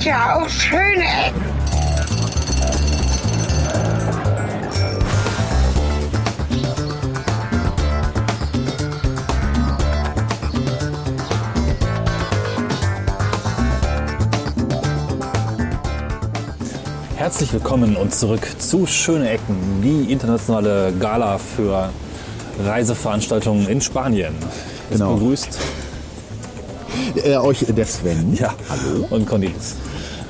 gibt ja auch schöne Ecken. Herzlich willkommen und zurück zu Schöne Ecken, die internationale Gala für Reiseveranstaltungen in Spanien. Es Genau. begrüßt Äh, euch der Sven. ja, Hallo. und Cornelis.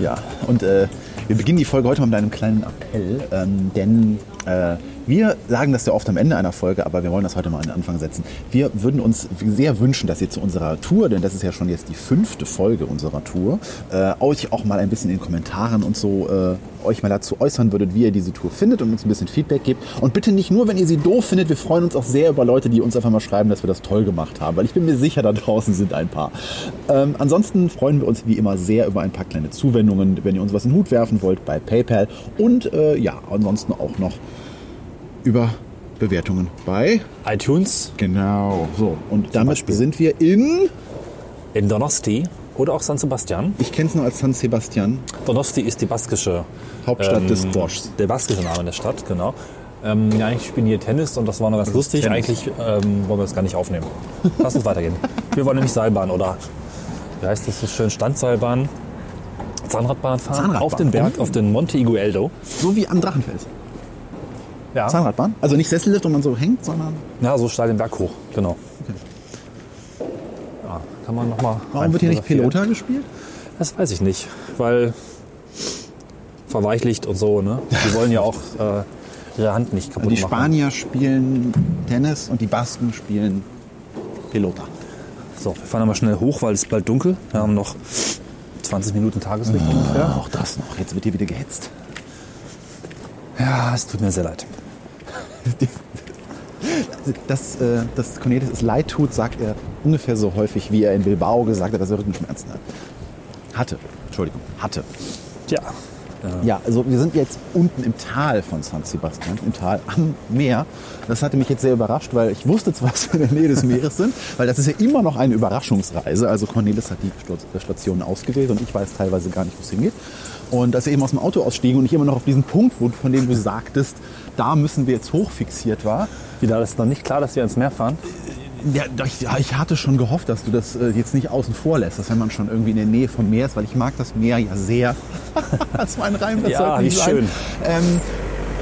Ja, und äh, wir beginnen die Folge heute mal mit einem kleinen Appell, ähm, denn äh, wir sagen das ja oft am Ende einer Folge, aber wir wollen das heute mal an den Anfang setzen. Wir würden uns sehr wünschen, dass ihr zu unserer Tour, denn das ist ja schon jetzt die fünfte Folge unserer Tour, äh, euch auch mal ein bisschen in den Kommentaren und so äh, euch mal dazu äußern würdet, wie ihr diese Tour findet und uns ein bisschen Feedback gebt. Und bitte nicht nur, wenn ihr sie doof findet, wir freuen uns auch sehr über Leute, die uns einfach mal schreiben, dass wir das toll gemacht haben, weil ich bin mir sicher, da draußen sind ein paar. Ähm, ansonsten freuen wir uns wie immer sehr über ein paar kleine Zuwendungen, wenn ihr uns was in den Hut werfen wollt bei PayPal und äh, ja, ansonsten auch noch über Bewertungen bei iTunes Genau, so. Und damit sind wir in. in Donosti oder auch San Sebastian. Ich kenne es nur als San Sebastian, Donosti ist die baskische Hauptstadt ähm, des Squashs. Der baskische Name der Stadt, genau. Ähm, ja, eigentlich spielen wir hier Tennis und das war noch ganz lustig. Tennis. Eigentlich ähm, wollen wir das gar nicht aufnehmen. Lass uns weitergehen. Wir wollen nämlich Seilbahn oder wie heißt das so schön? Standseilbahn. Zahnradbahn fahren Zahnradbahn. auf den Berg, auf den Monte Igueldo. So wie am Drachenfels. Ja, Zahnradbahn. Also nicht Sessellift, wo man so hängt, sondern. ja so steil den Berg hoch, genau. Okay. Ja, kann man noch mal Warum wird hier nicht. Pelota gespielt? Das weiß ich nicht, weil verweichlicht und so, ne? Die wollen ja auch äh, ihre Hand nicht kaputt Die machen. Spanier spielen Tennis und die Basken spielen Pelota. So, wir fahren aber schnell hoch, weil es ist bald dunkel. Wir haben noch 20 Minuten Tageslicht ungefähr. Auch das noch. Jetzt wird hier wieder gehetzt. Ja, es tut mir sehr leid. Dass, äh, dass Cornelis es leid tut, sagt er ungefähr so häufig, wie er in Bilbao gesagt hat, dass er Rückenschmerzen hat. Hatte. Entschuldigung. Hatte. Tja, Ja, also wir sind jetzt unten im Tal von San Sebastian, im Tal am Meer. Das hatte mich jetzt sehr überrascht, weil ich wusste zwar, dass wir in der Nähe des Meeres sind, weil das ist ja immer noch eine Überraschungsreise. Also Cornelis hat die Stationen ausgewählt und ich weiß teilweise gar nicht, wo es hingeht. Und als wir eben aus dem Auto ausstiegen und ich immer noch auf diesen Punkt, wo- von dem du sagtest, da müssen wir jetzt hochfixiert war, wieder ist noch nicht klar, dass wir ins Meer fahren. ja, ich, hatte schon gehofft, dass du das äh, jetzt nicht außen vor lässt, dass wenn man schon irgendwie in der Nähe vom Meer ist, weil ich mag das Meer ja sehr. das war ein Reim, das Ja, sollte nicht wie schön. Ähm,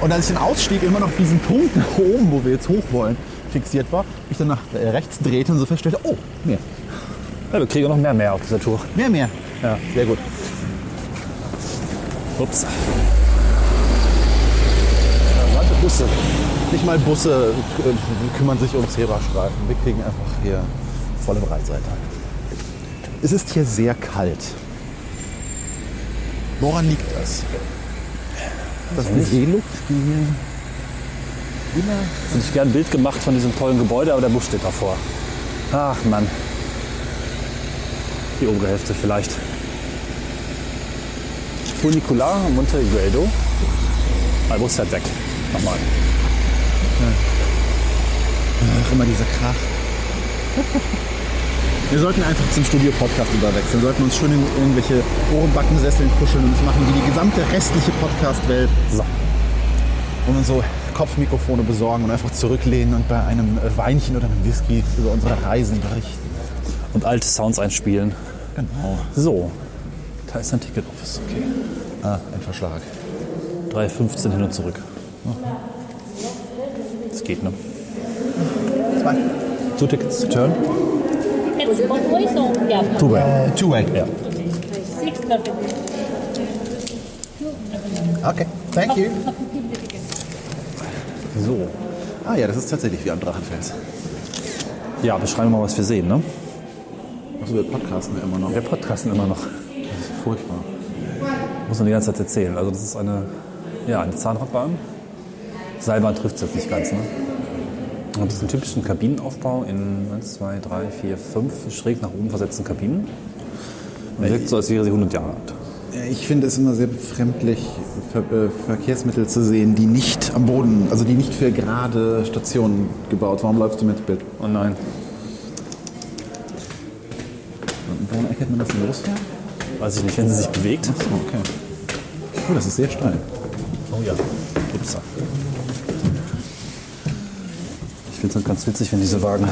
und als ich dann ausstieg, immer noch auf diesen Punkt nach oben, wo wir jetzt hoch wollen, fixiert war, ich dann nach äh, rechts drehte und so feststellte, oh, Meer. Ja, wir kriegen noch mehr Meer auf dieser Tour. Mehr, mehr. Ja. Sehr gut. Ups. Warte, Busse. Nicht mal Busse äh, kümmern sich um Zebrastreifen. Wir kriegen einfach hier volle Breitseite. Es ist hier sehr kalt. Woran liegt das? Das ist die Seeluft, die hier immer Hätte ich gern ein Bild gemacht von diesem tollen Gebäude, aber der Bus steht davor. Ach Mann. Die obere Hälfte vielleicht. Funicular, Monte Igueldo. Ah, Der Bus fährt weg. Nochmal. Ach, immer dieser Krach. Wir sollten einfach zum Studio-Podcast überwechseln. Wir sollten uns schön in irgendwelche Ohrenbackensesseln kuscheln und das machen wie die gesamte restliche Podcast-Welt. So. Und uns so Kopfmikrofone besorgen und einfach zurücklehnen und bei einem Weinchen oder einem Whisky über unsere Reisen berichten. Und alte Sounds einspielen. Genau. So. Da ist ein Ticket Office. Okay. Ah, ein Verschlag. 3,15 hin und zurück. Das geht, ne? Zwei. Two Tickets to turn. It's both ways or yeah. Äh, Two-way. Ja. Six perfect. Okay, thank you. So. Ah ja, das ist tatsächlich wie am Drachenfels. Ja, beschreiben wir mal, was wir sehen, ne? Achso, wir podcasten ja immer noch. Wir podcasten immer noch. Das furchtbar. Muss man die ganze Zeit erzählen. Also das ist eine, ja, eine Zahnradbahn. Seilbahn trifft es jetzt nicht ganz, ne? Und diesen typischen Kabinenaufbau in 1, 2, 3, 4, 5 schräg nach oben versetzten Kabinen. Und wirkt so, als wäre sie 100 Jahre alt. Ich finde es immer sehr befremdlich, Ver äh, Verkehrsmittel zu sehen, die nicht am Boden, also die nicht für gerade Stationen gebaut. Warum läufst du mit Bild? Oh nein. Woran erkennt man, dass sie losfähren? Weiß ich nicht, wenn sie sich bewegt. Okay. Oh, das ist sehr steil. Oh ja, Upsa. Ich finde es halt ganz witzig, wenn diese Wagen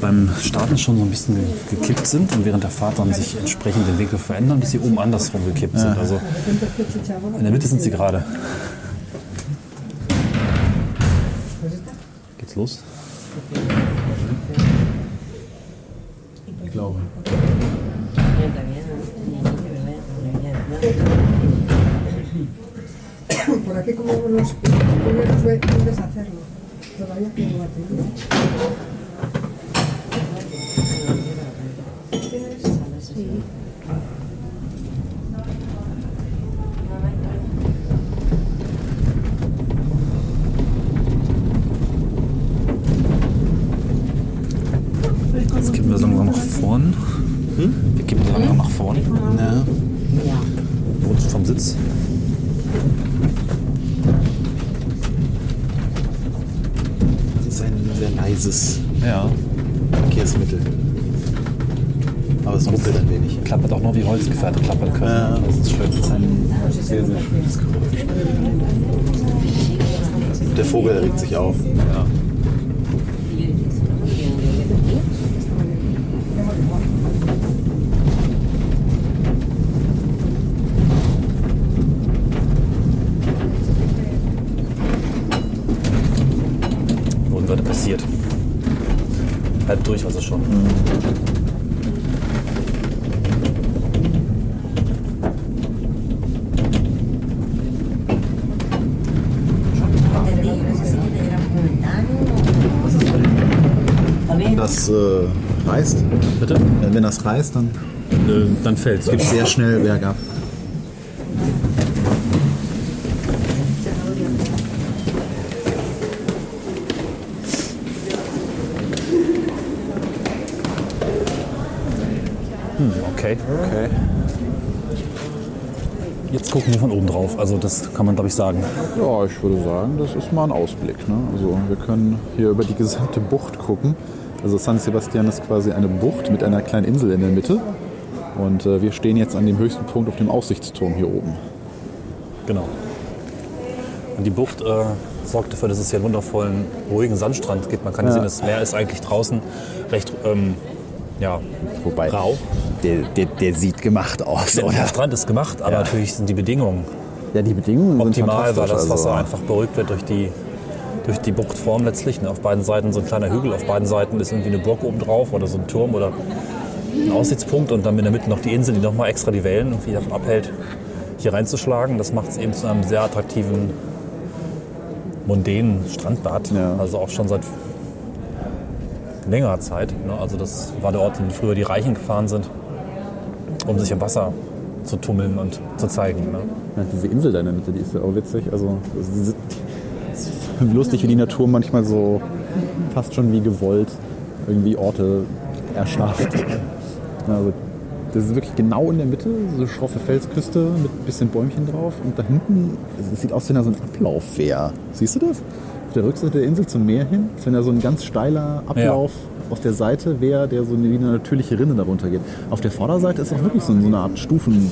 beim Starten schon so ein bisschen ge- gekippt sind und während der Fahrt dann sich entsprechend den Winkel verändern, bis sie oben andersrum gekippt sind. Also in der Mitte sind sie gerade. Geht's los? Thank you. Ist ein sehr leises Ja. Verkehrsmittel. Aber es ruckelt ein wenig. Klappert auch noch wie Holzgefährte klappern können. Das ist schön. Das ist ein sehr, sehr schönes Geräusch. Der Vogel regt sich auf. Ja. Und was passiert? Halb durch also schon. Das äh, reißt. Bitte? Äh, Wenn das reißt, dann Äh, dann fällt's. gibt es sehr schnell bergab. Okay. Okay. Jetzt gucken wir von oben drauf. Also das kann man glaube ich sagen. Ja, ich würde sagen, das ist mal ein Ausblick. Ne? Also wir können hier über die gesamte Bucht gucken. Also San Sebastian ist quasi eine Bucht mit einer kleinen Insel in der Mitte. Und äh, wir stehen jetzt an dem höchsten Punkt auf dem Aussichtsturm hier oben. Genau. Und die Bucht äh, sorgt dafür, dass es hier einen wundervollen, ruhigen Sandstrand gibt. Man kann Ja. sehen, das Meer ist eigentlich draußen recht ähm, ja, Wobei, rau. der, der, der sieht gemacht aus, Der, oder? der Strand ist gemacht, aber natürlich sind die Bedingungen Ja, die Bedingungen optimal, sind weil das. Wasser also, einfach beruhigt wird durch die, durch die Buchtform letztlich. Ne? Auf beiden Seiten so ein kleiner Hügel, auf beiden Seiten ist irgendwie eine Burg oben drauf oder so ein Turm oder ein Aussichtspunkt und dann in der Mitte noch die Insel, die nochmal extra die Wellen irgendwie davon abhält, hier reinzuschlagen. Das macht es eben zu einem sehr attraktiven, mondänen Strandbad. Ja. Also auch schon seit längerer Zeit. Ne? Also das war der Ort, in den früher die Reichen gefahren sind, um sich im Wasser zu tummeln und zu zeigen. Ne? Ja, diese Insel da in der Mitte, die ist ja auch witzig. Also das es ist lustig, wie die Natur manchmal so fast schon wie gewollt irgendwie Orte erschafft. Also, das ist wirklich genau in der Mitte, so schroffe Felsküste mit ein bisschen Bäumchen drauf. Und da hinten, es sieht aus, da so ein Ablauf wäre. Siehst du das? Auf der Rückseite der Insel zum Meer hin, wenn da so ein ganz steiler Ablauf auf der Seite wäre, der so wie eine natürliche Rinne darunter geht. Auf der Vorderseite ist auch wirklich so eine Art Stufen.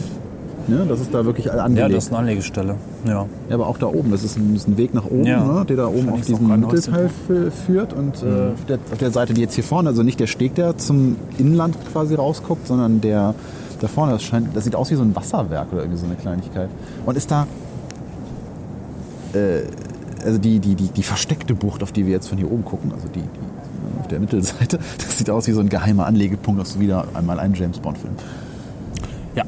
Ne? Das ist da wirklich Ja, angelegt. das ist eine Anlegestelle. Ja. Ja, aber auch da oben, das ist ein, ist ein Weg nach oben, Ja. ne, der da oben auf diesen Mittelteil fü- führt. Und äh, auf, der, auf der Seite, die jetzt hier vorne, also nicht der Steg, der zum Inland quasi rausguckt, sondern der da vorne, das, scheint, das sieht aus wie so ein Wasserwerk oder irgendwie so eine Kleinigkeit. Und ist da, äh, also die, die, die, die versteckte Bucht, auf die wir jetzt von hier oben gucken, also die, die auf der Mittelseite, das sieht aus wie so ein geheimer Anlegepunkt aus wieder einmal einem James Bond-Film. ja.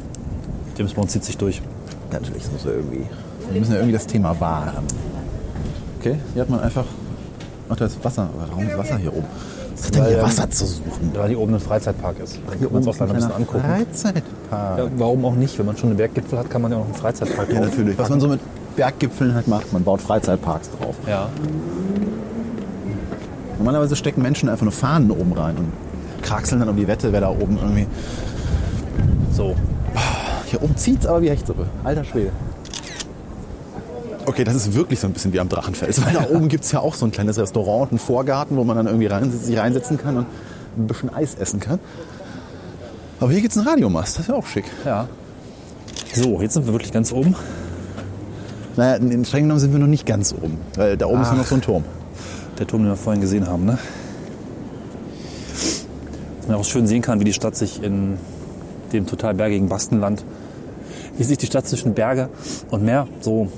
James Bond zieht sich durch. Natürlich, das muss ja irgendwie. Wir müssen ja irgendwie das Thema wahren. Okay, hier hat man einfach. Ach, da ist Wasser. Warum ist Wasser hier oben? Was hat denn hier ähm, Wasser zu suchen? Weil hier oben ein Freizeitpark ist. Da kann man es auch gleich ein bisschen angucken. Freizeitpark. Ja, warum auch nicht? Wenn man schon einen Berggipfel hat, kann man ja auch einen Freizeitpark Ja, natürlich. Was man so mit Berggipfeln halt macht, man baut Freizeitparks drauf. Ja. Normalerweise stecken Menschen einfach nur Fahnen oben rein und kraxeln dann um die Wette, wer da oben irgendwie. So. Hier oben zieht's aber wie Hechtsuppe. Alter Schwede. Okay, das ist wirklich so ein bisschen wie am Drachenfels. Weil da oben gibt es ja auch so ein kleines Restaurant und einen Vorgarten, wo man dann irgendwie rein, sich reinsetzen kann und ein bisschen Eis essen kann. Aber hier gibt es einen Radiomast, das ist ja auch schick. Ja. So, jetzt sind wir wirklich ganz oben. Naja, in, streng genommen sind wir noch nicht ganz oben, weil da oben ist Ach. noch so ein Turm. Der Turm, den wir vorhin gesehen haben, ne? Dass man auch schön sehen kann, wie die Stadt sich in dem total bergigen Baskenland, wie sich die Stadt zwischen Berge und Meer so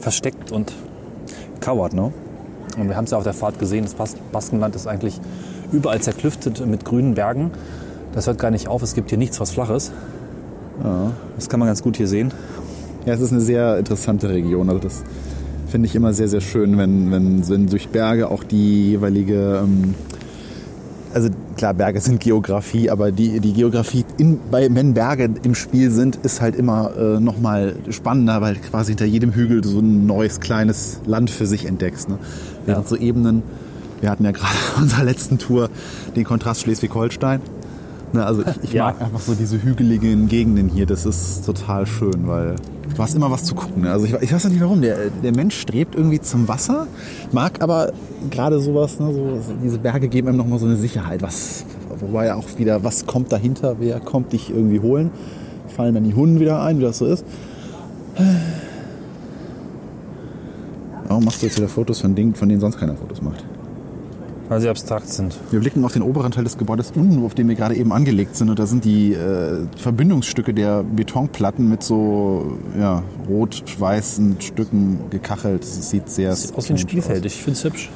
versteckt und kauert, ne? Und wir haben es ja auf der Fahrt gesehen, das Bas Baskenland ist eigentlich überall zerklüftet mit grünen Bergen. Das hört gar nicht auf, es gibt hier nichts, was flach ist. Das kann man ganz gut hier sehen. Ja, es ist eine sehr interessante Region. Also das finde ich immer sehr, sehr schön, wenn, wenn, wenn durch Berge auch die jeweilige, ähm, also klar, Berge sind Geografie, aber die, die Geografie, in, bei, wenn Berge im Spiel sind, ist halt immer äh, nochmal spannender, weil quasi hinter jedem Hügel so ein neues kleines Land für sich entdeckst. Ne? Während Ja. so Ebenen, wir hatten ja gerade in unserer letzten Tour den Kontrast Schleswig-Holstein. Ne, also ich, ich Ja. mag einfach so diese hügeligen Gegenden hier. Das ist total schön, weil du hast immer was zu gucken. Ne? Also ich, ich weiß nicht warum. Der, der Mensch strebt irgendwie zum Wasser, mag aber gerade sowas, ne, so, diese Berge geben einem nochmal so eine Sicherheit. Was, wobei auch wieder, was kommt dahinter, wer kommt dich irgendwie holen? Fallen dann die Hunde wieder ein, wie das so ist. Warum machst du jetzt wieder Fotos von Dingen, von denen sonst keiner Fotos macht? Weil sie abstrakt sind. Wir blicken auf den oberen Teil des Gebäudes unten, auf dem wir gerade eben angelegt sind. Und da sind die äh, Verbindungsstücke der Betonplatten mit so ja, rot-weißen Stücken gekachelt. Das sieht sehr Sieht aus wie ein Spielfeld. Ich finde es hübsch.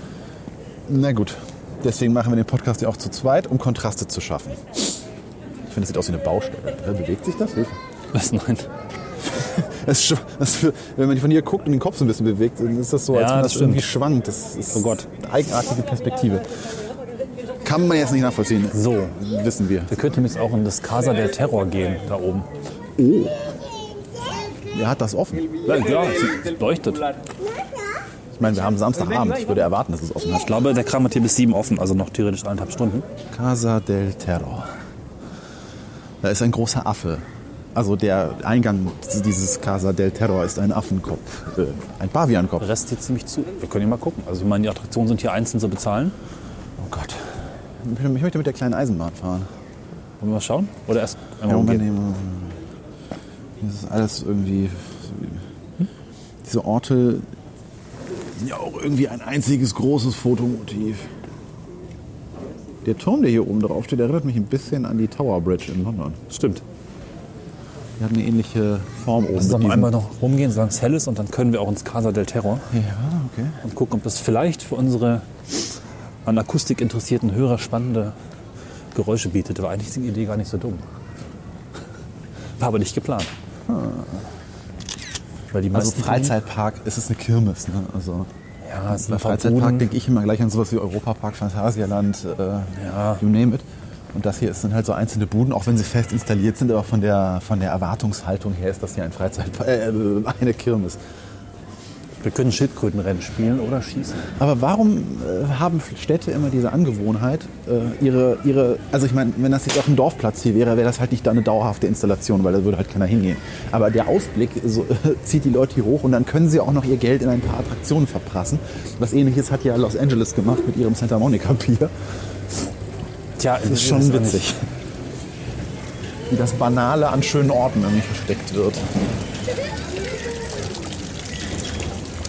Na gut. Deswegen machen wir den Podcast ja auch zu zweit, um Kontraste zu schaffen. Ich finde, es sieht aus wie eine Baustelle. Bewegt sich das? Hilfe. Was? Nein. Das, für- wenn man von hier guckt und den Kopf so ein bisschen bewegt, dann ist das so, als Ja, wenn das das irgendwie schwankt. Das ist Oh Gott. eine eigenartige Perspektive. Kann man jetzt nicht nachvollziehen. So. Wissen wir. Wir könnten jetzt auch in das Casa del Terror gehen, da oben. Er hat das offen. Ja, ja es leuchtet. Ich meine, wir haben Samstagabend. Ich würde erwarten, dass es offen hat. Ich glaube, der Kram hat hier bis sieben offen, also noch theoretisch eineinhalb Stunden. Casa del Terror. Da ist ein großer Affe. Also der Eingang dieses Casa del Terror ist ein Affenkopf. Äh, ein Paviankopf. Der Rest sieht ziemlich zu. Wir können hier mal gucken. Also ich meine, die Attraktionen sind hier einzeln zu bezahlen. Oh Gott. Ich möchte- mit der kleinen Eisenbahn fahren. Wollen wir mal schauen? Oder erst Ja, einmal Moment, umgehen? nee, Das ist alles irgendwie. Diese Orte sind ja auch irgendwie ein einziges großes Fotomotiv. Der Turm, der hier oben drauf steht, erinnert mich ein bisschen an die Tower Bridge in London. Stimmt. Die hat eine ähnliche Form oben. Lass uns mal einmal noch rumgehen, solange es hell ist und dann können wir auch ins Casa del Terror Ja, okay. und gucken, ob das vielleicht für unsere an Akustik interessierten Hörer spannende Geräusche bietet. War eigentlich die Idee gar nicht so dumm. War aber nicht geplant. Weil die Also Freizeitpark, es ist eine Kirmes. Ne? Also Ja, es bei ein Freizeitpark denke ich immer gleich an sowas wie Europapark, Phantasialand, äh, Ja. you name it. Und das hier sind halt so einzelne Buden, auch wenn sie fest installiert sind, aber von der, von der Erwartungshaltung her ist das hier ein Freizeitpark, äh, eine Kirmes. Wir können Schildkrötenrennen spielen oder schießen. Aber warum äh, haben Städte immer diese Angewohnheit, äh, ihre, ihre, also ich meine, wenn das jetzt auf dem Dorfplatz hier wäre, wäre das halt nicht da eine dauerhafte Installation, weil da würde halt keiner hingehen. Aber der Ausblick so, zieht die Leute hier hoch und dann können sie auch noch ihr Geld in ein paar Attraktionen verprassen. Was ähnliches hat ja Los Angeles gemacht mit ihrem Santa Monica Pier. Tja, Das ist schon witzig. Wie das Banale an schönen Orten irgendwie versteckt wird.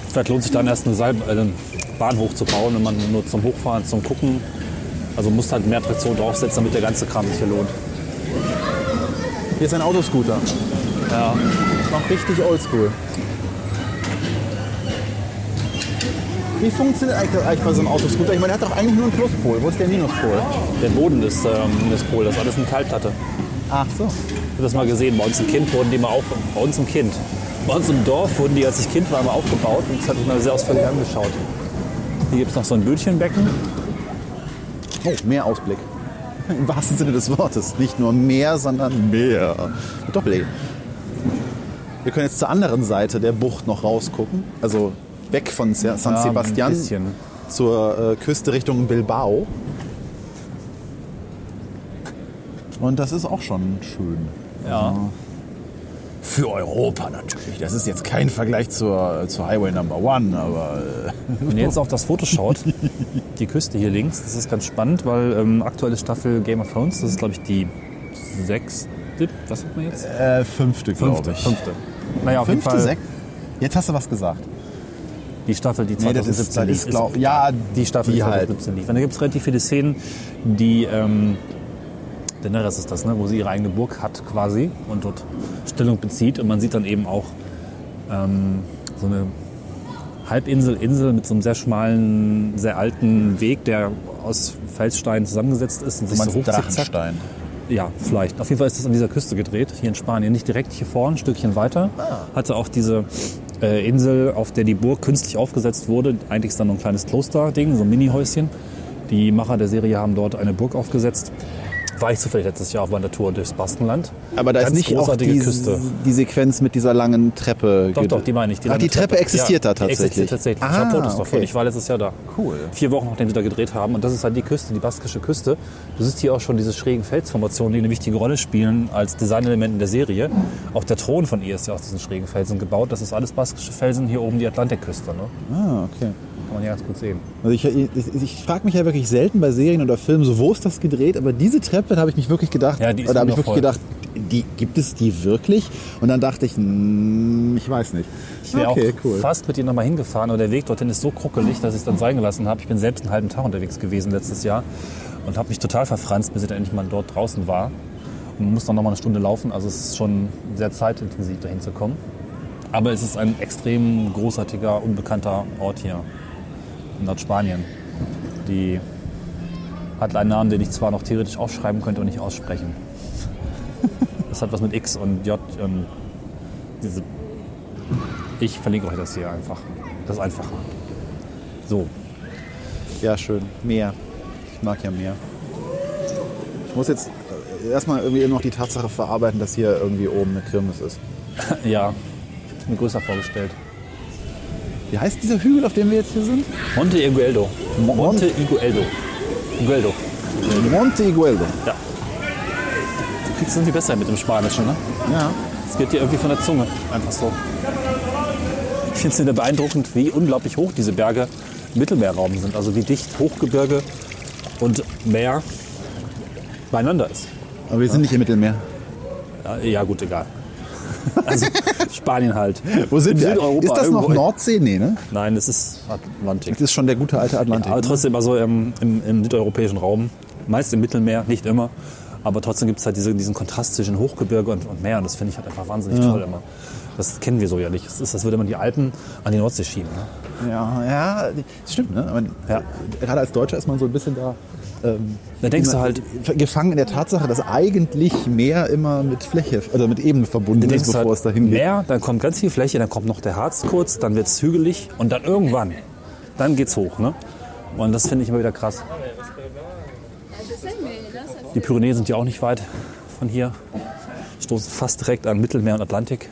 Vielleicht lohnt sich dann erst eine Seil äh, einen Bahnhof zu bauen, wenn man nur zum Hochfahren, zum Gucken. Also muss halt mehr Attraktionen draufsetzen, damit der ganze Kram sich hier lohnt. Hier ist ein Autoscooter. Ja. Noch richtig oldschool. Wie funktioniert eigentlich bei so einem Autoscooter? Ich meine, der hat doch eigentlich nur einen Pluspol. Wo ist der Minuspol? Der Boden ist ähm, Minuspol, das ist alles eine Metallplatte. Ach so. Ich habe das mal gesehen. Bei uns im Kind wurden die mal auf. Bei uns im Kind. Bei uns im Dorf wurden die, als ich Kind war, mal aufgebaut und das hatte ich mal sehr ausführlich angeschaut. Hier gibt es noch so ein Bötchenbecken. Oh, mehr Ausblick. Im wahrsten Sinne des Wortes. Nicht nur mehr, sondern mehr. Mit Doppel-E. Wir können jetzt zur anderen Seite der Bucht noch rausgucken. Also weg von San Ja, Sebastian zur äh, Küste Richtung Bilbao. Und das ist auch schon schön. Ja. Für Europa natürlich. Das ist jetzt kein Vergleich zur, zur Highway Number One, aber äh, Wenn ihr jetzt auf das Foto schaut, die Küste hier links, das ist ganz spannend, weil ähm, aktuelle Staffel Game of Thrones, das ist glaube ich die sechste, was hat man jetzt? Äh, fünfte, glaube Fünfte. ich. Fünfte. Naja, auf jeden Fünfte, Fall sechste? Jetzt hast du was gesagt. Die Staffel, die Nee, das 2017 ist- lief. glaub- ja, die Staffel, die die halt. 2017 lief. Und da gibt es relativ viele Szenen, die, ähm, Daenerys ist das, ne, wo sie ihre eigene Burg hat quasi und dort Stellung bezieht. Und man sieht dann eben auch ähm, so eine Halbinsel, Insel mit so einem sehr schmalen, sehr alten Weg, der aus Felssteinen zusammengesetzt ist und sich so hochzieht. Drachenstein. Ja, vielleicht. Auf jeden Fall ist das an dieser Küste gedreht, hier in Spanien. Nicht direkt hier vorne, ein Stückchen weiter. Hatte auch diese äh, Insel, auf der die Burg künstlich aufgesetzt wurde. Eigentlich ist dann nur ein kleines Kloster-Ding, so ein Mini-Häuschen. Die Macher der Serie haben dort eine Burg aufgesetzt. War ich zufällig letztes Jahr auf meiner Tour durchs Baskenland. Aber da Ganz ist nicht auch die, Küste. die Sequenz mit dieser langen Treppe. Doch, doch, die meine ich. Ach, lange die Treppe existiert ja, da die tatsächlich. existiert tatsächlich. ich Ah, habe Fotos davon. okay. Ich war letztes Jahr da. Cool. Vier Wochen, nachdem sie da gedreht haben. Und das ist halt die Küste, die baskische Küste. Du siehst hier auch schon diese schrägen Felsformationen, die eine wichtige Rolle spielen als Designelement in der Serie. Auch der Thron von ihr ist ja aus diesen schrägen Felsen gebaut. Das ist alles baskische Felsen, hier oben die Atlantikküste. Ne? Ah, okay. Kann man ja ganz gut sehen. Also ich, ich, ich frage mich ja wirklich selten bei Serien oder Filmen, so wo ist das gedreht, aber diese Treppe, da habe ich mich wirklich gedacht, Ja, die ist oder habe ich wirklich gedacht, die, gibt es die wirklich? Und dann dachte ich, hm, ich weiß nicht. Ich wäre okay, auch cool. fast mit ihr nochmal hingefahren, aber der Weg dorthin ist so kruckelig, dass ich es dann sein gelassen habe. Ich bin selbst einen halben Tag unterwegs gewesen letztes Jahr und habe mich total verfranst, bis ich dann endlich mal dort draußen war. Und man muss dann nochmal eine Stunde laufen, also es ist schon sehr zeitintensiv, dahin zu kommen. Aber es ist ein extrem großartiger, unbekannter Ort hier in Nordspanien. Die hat einen Namen, den ich zwar noch theoretisch aufschreiben könnte und nicht aussprechen. Das hat was mit X und J und diese ich verlinke euch das hier einfach. Das ist einfacher. So. Ja, schön. Meer. Ich mag ja Meer. Ich muss jetzt äh, erstmal irgendwie noch die Tatsache verarbeiten, dass hier irgendwie oben eine Kirmes ist. Ja, ich mir größer vorgestellt. Wie heißt dieser Hügel, auf dem wir jetzt hier sind? Monte Igueldo. Monte Igueldo. Igueldo. Monte Igueldo. Ja. Du kriegst es irgendwie besser mit dem Spanischen, ne? Ja. Es geht dir irgendwie von der Zunge. Einfach so. Ich finde es beeindruckend, wie unglaublich hoch diese Berge im Mittelmeerraum sind. Also wie dicht Hochgebirge und Meer beieinander ist. Aber wir sind nicht im Mittelmeer. Ja, ja gut, egal. Spanien halt. Wo sind In wir? Südeuropa Ist das noch irgendwo. Nordsee? Nee, ne? Nein, es ist Atlantik. Das ist schon der gute alte Atlantik. Aber trotzdem, also im, im, im südeuropäischen Raum, meist im Mittelmeer, nicht immer. Aber trotzdem gibt es halt diese, diesen Kontrast zwischen Hochgebirge und, und Meer. Und das finde ich halt einfach wahnsinnig toll immer. Das kennen wir so ja nicht. Es ist, als würde man die Alpen an die Nordsee schieben. Ne? Ja, ja, das stimmt. Ne? Aber Ja. Gerade als Deutscher ist man so ein bisschen da. Ähm, Da denkst du halt- gefangen in der Tatsache, dass eigentlich Meer immer mit Fläche, also mit Ebene verbunden ist, bevor halt, es dahin geht. Meer, dann kommt ganz viel Fläche, dann kommt noch der Harz kurz, dann wird es hügelig und dann irgendwann, dann geht's hoch. Ne? Und das finde ich immer wieder krass. Die Pyrenäen sind ja auch nicht weit von hier. Stoßen fast direkt an Mittelmeer und Atlantik.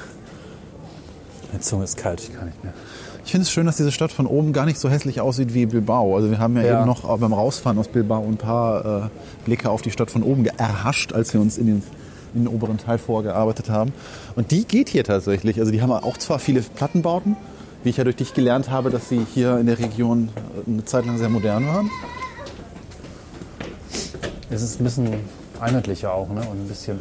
Meine Zunge ist kalt, ich kann nicht mehr. Ich finde es schön, dass diese Stadt von oben gar nicht so hässlich aussieht wie Bilbao. Also wir haben ja, Ja. eben noch beim Rausfahren aus Bilbao ein paar äh, Blicke auf die Stadt von oben erhascht, als wir uns in den, in den oberen Teil vorgearbeitet haben. Und die geht hier tatsächlich. Also die haben auch zwar viele Plattenbauten, wie ich ja durch dich gelernt habe, dass sie hier in der Region äh, eine Zeit lang sehr modern waren. Es ist ein bisschen einheitlicher auch ne? und ein bisschen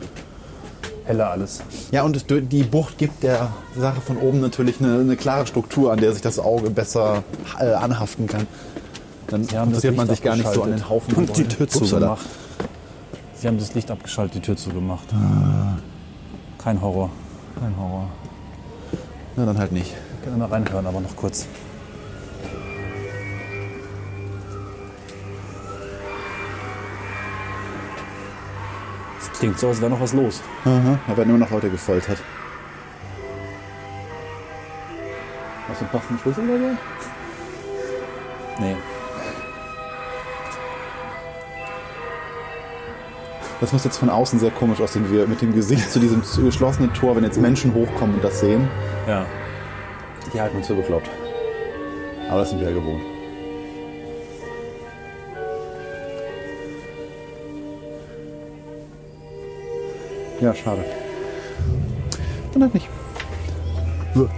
heller alles. Ja, und die Bucht gibt der Sache von oben natürlich eine, eine klare Struktur, an der sich das Auge besser äh, anhaften kann. Dann Sie interessiert man sich gar nicht so an den Haufen. und die. Tür zugemacht. Sie haben das Licht abgeschaltet, die Tür zugemacht. Kein Horror. Kein Horror. Na, dann halt nicht. Ich kann mal reinhören, aber noch kurz. Klingt so, als wäre noch was los. Aha, da werden immer noch Leute gefoltert. Hast du einen passenden Schlüssel so? Nee. Das muss jetzt von außen sehr komisch aussehen, wir mit dem Gesicht zu diesem geschlossenen Tor, wenn jetzt Menschen hochkommen und das sehen. Ja. Die halten uns für bekloppt. Aber das sind wir ja gewohnt. Ja, schade. Dann halt nicht.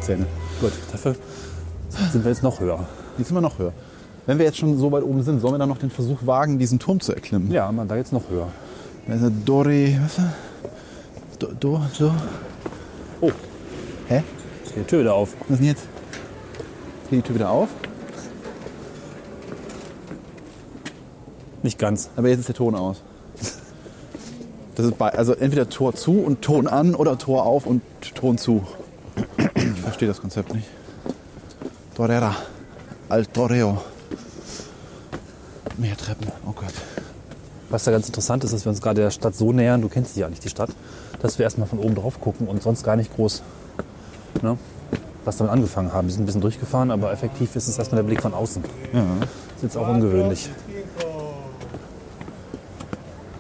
Zähne. Gut, dafür sind wir jetzt noch höher. Die sind wir noch höher. Wenn wir jetzt schon so weit oben sind, sollen wir dann noch den Versuch wagen, diesen Turm zu erklimmen? Ja, man da jetzt noch höher. Da ist eine Dore. Was? Do, do, do. Oh, Hä? ist die Tür wieder auf. Was ist denn jetzt? Geht die Tür wieder auf? Nicht ganz. Aber jetzt ist der Ton aus. Das ist bei, also entweder Tor zu und Ton an oder Tor auf und Ton zu. Ich verstehe das Konzept nicht. Torera. Al Toreo. Mehr Treppen. Oh Gott. Was da ganz interessant ist, dass wir uns gerade der Stadt so nähern, du kennst sie ja nicht, die Stadt, dass wir erstmal von oben drauf gucken und sonst gar nicht groß ne, was damit angefangen haben. Wir sind ein bisschen durchgefahren, aber effektiv ist es erstmal der Blick von außen. Ja. Das ist jetzt auch ungewöhnlich.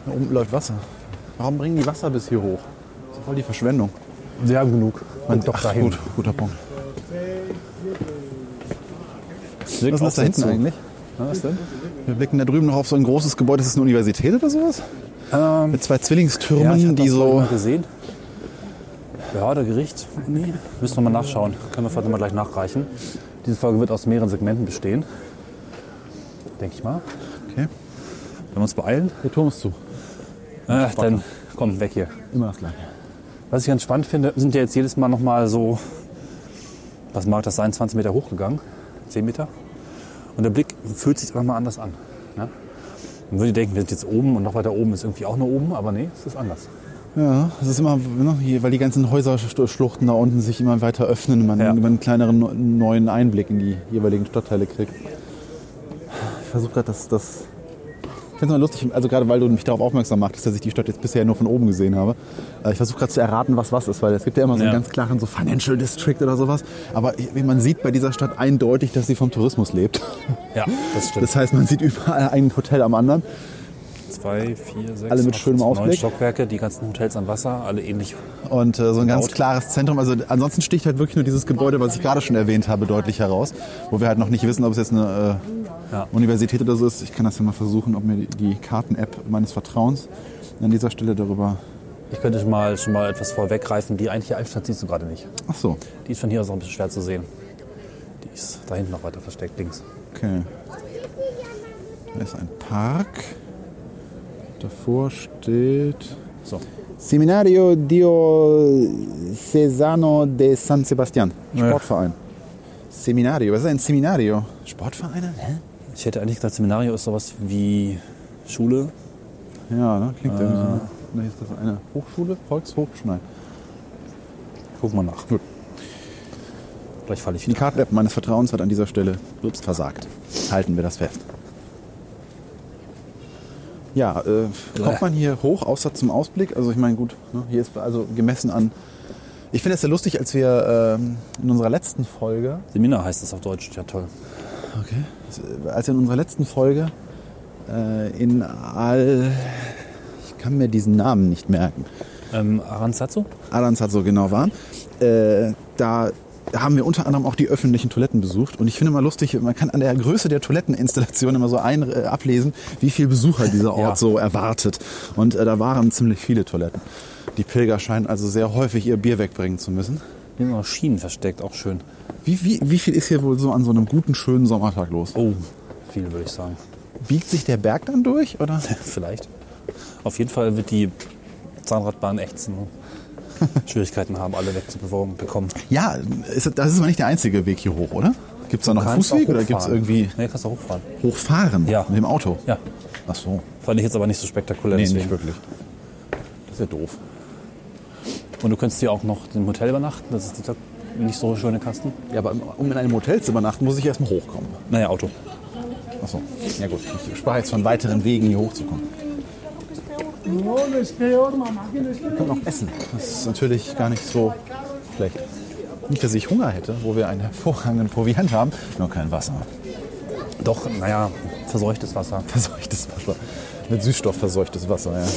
Da oben läuft Wasser. Warum bringen die Wasser bis hier hoch? Das ist voll die Verschwendung. Wir haben genug. Man, doch dahin. Gut, guter Punkt. Was ist da hinten eigentlich? Ja, was denn? Wir blicken da drüben noch auf so ein großes Gebäude. Ist das eine Universität oder sowas? Ähm, Mit zwei ja, Zwillingstürmen, ich hab die so. gesehen. Behörde, Gericht? Nee. Müssen wir mal nachschauen. Können wir vielleicht mal gleich nachreichen. Diese Folge wird aus mehreren Segmenten bestehen. Denke ich mal. Okay. Wenn wir uns beeilen, Der Turm ist zu. Äh, dann komm, weg hier. Immer das gleiche. Was ich ganz spannend finde, sind ja jetzt jedes Mal noch mal so, was mag das sein, 20 Meter hochgegangen, 10 Meter. Und der Blick fühlt sich einfach mal anders an. Ne? Man würde denken, wir sind jetzt oben und noch weiter oben ist irgendwie auch nur oben, aber nee, es ist anders. Ja, es ist immer, ne, hier, weil die ganzen Häuserschluchten da unten sich immer weiter öffnen und man Ja. einen kleineren neuen Einblick in die jeweiligen Stadtteile kriegt. Ich versuche gerade das, das. Ich finde es immer lustig, also gerade weil du mich darauf aufmerksam machst, dass ich die Stadt jetzt bisher nur von oben gesehen habe. Äh, Ich versuche gerade zu erraten, was was ist, weil es gibt ja immer so einen Ja. ganz klaren so Financial District oder sowas. Aber wie man sieht bei dieser Stadt eindeutig, dass sie vom Tourismus lebt. Ja, das stimmt. Das heißt, man sieht überall ein Hotel am anderen. Zwei, vier, sechs, Alle mit acht, schönem neun Ausblick. Stockwerke, die ganzen Hotels am Wasser, alle ähnlich. Und äh, so ein ganz klares Zentrum. Also ansonsten sticht halt wirklich nur dieses Gebäude, was ich gerade schon erwähnt habe, deutlich heraus. Wo wir halt noch nicht wissen, ob es jetzt eine äh, Ja. Universität oder so ist. Ich kann das ja mal versuchen, ob mir die, die Karten-App meines Vertrauens an dieser Stelle darüber. Ich könnte schon mal, schon mal etwas vorweggreifen. Die eigentliche Altstadt siehst du gerade nicht. Ach so, Die ist von hier aus auch ein bisschen schwer zu sehen. Die ist da hinten noch weiter versteckt, links. okay. Da ist ein Park. Davor steht So. Seminario Diocesano de San Sebastian. Sportverein. Seminario. Was ist ein Seminario? Sportvereine? Hä? Ich hätte eigentlich gesagt, Seminario ist sowas wie Schule. Ja, ne? klingt irgendwie so. Ne, Ist das eine Hochschule? Volkshochschule? Gucken wir nach. Gut. Gleich falle ich Die wieder. Karten-App meines Vertrauens hat an dieser Stelle ups, versagt. Halten wir das fest. Ja, äh, kommt man hier hoch, außer zum Ausblick? Also ich meine, gut, ne, hier ist also gemessen an... Ich finde es sehr lustig, als wir ähm, in unserer letzten Folge, Seminar heißt das auf Deutsch. Ja, toll. okay, als wir in unserer letzten Folge äh, in Al... Ich kann mir diesen Namen nicht merken. Ähm, hat so genau waren, äh, da haben wir unter anderem auch die öffentlichen Toiletten besucht. Und ich finde immer lustig, man kann an der Größe der Toiletteninstallation immer so ein, äh, ablesen, wie viel Besucher dieser Ort Ja. so erwartet. Und äh, da waren ziemlich viele Toiletten. Die Pilger scheinen also sehr häufig ihr Bier wegbringen zu müssen. Hier sind noch Schienen versteckt, auch schön. Wie, wie, wie viel ist hier wohl so an so einem guten, schönen Sommertag los? Oh, viel würde ich sagen. Biegt sich der Berg dann durch? Oder? Vielleicht. Auf jeden Fall wird die Zahnradbahn ächzen. Schwierigkeiten haben, alle wegzubekommen. bekommen. Ja, ist, das ist aber nicht der einzige Weg hier hoch, oder? Gibt es da noch einen Fußweg oder gibt es irgendwie Nee, kannst du hochfahren. hochfahren Ja. mit dem Auto? Ja, Ach so. fand ich jetzt aber nicht so spektakulär. Nee, deswegen. nicht wirklich. Das ist ja doof. Und du könntest hier auch noch im Hotel übernachten. Das ist dieser nicht so schöne Kasten. Ja, aber um in einem Hotel zu übernachten, muss ich erstmal hochkommen. Naja, Auto. Achso. Ja gut, ich spare jetzt von weiteren Wegen hier hochzukommen. Wir können noch essen. Das ist natürlich gar nicht so schlecht. Nicht, dass ich Hunger hätte, wo wir einen hervorragenden Proviant haben, nur kein Wasser. Doch, naja, verseuchtes Wasser. Verseuchtes Wasser. Mit Süßstoff verseuchtes Wasser, ja. Haben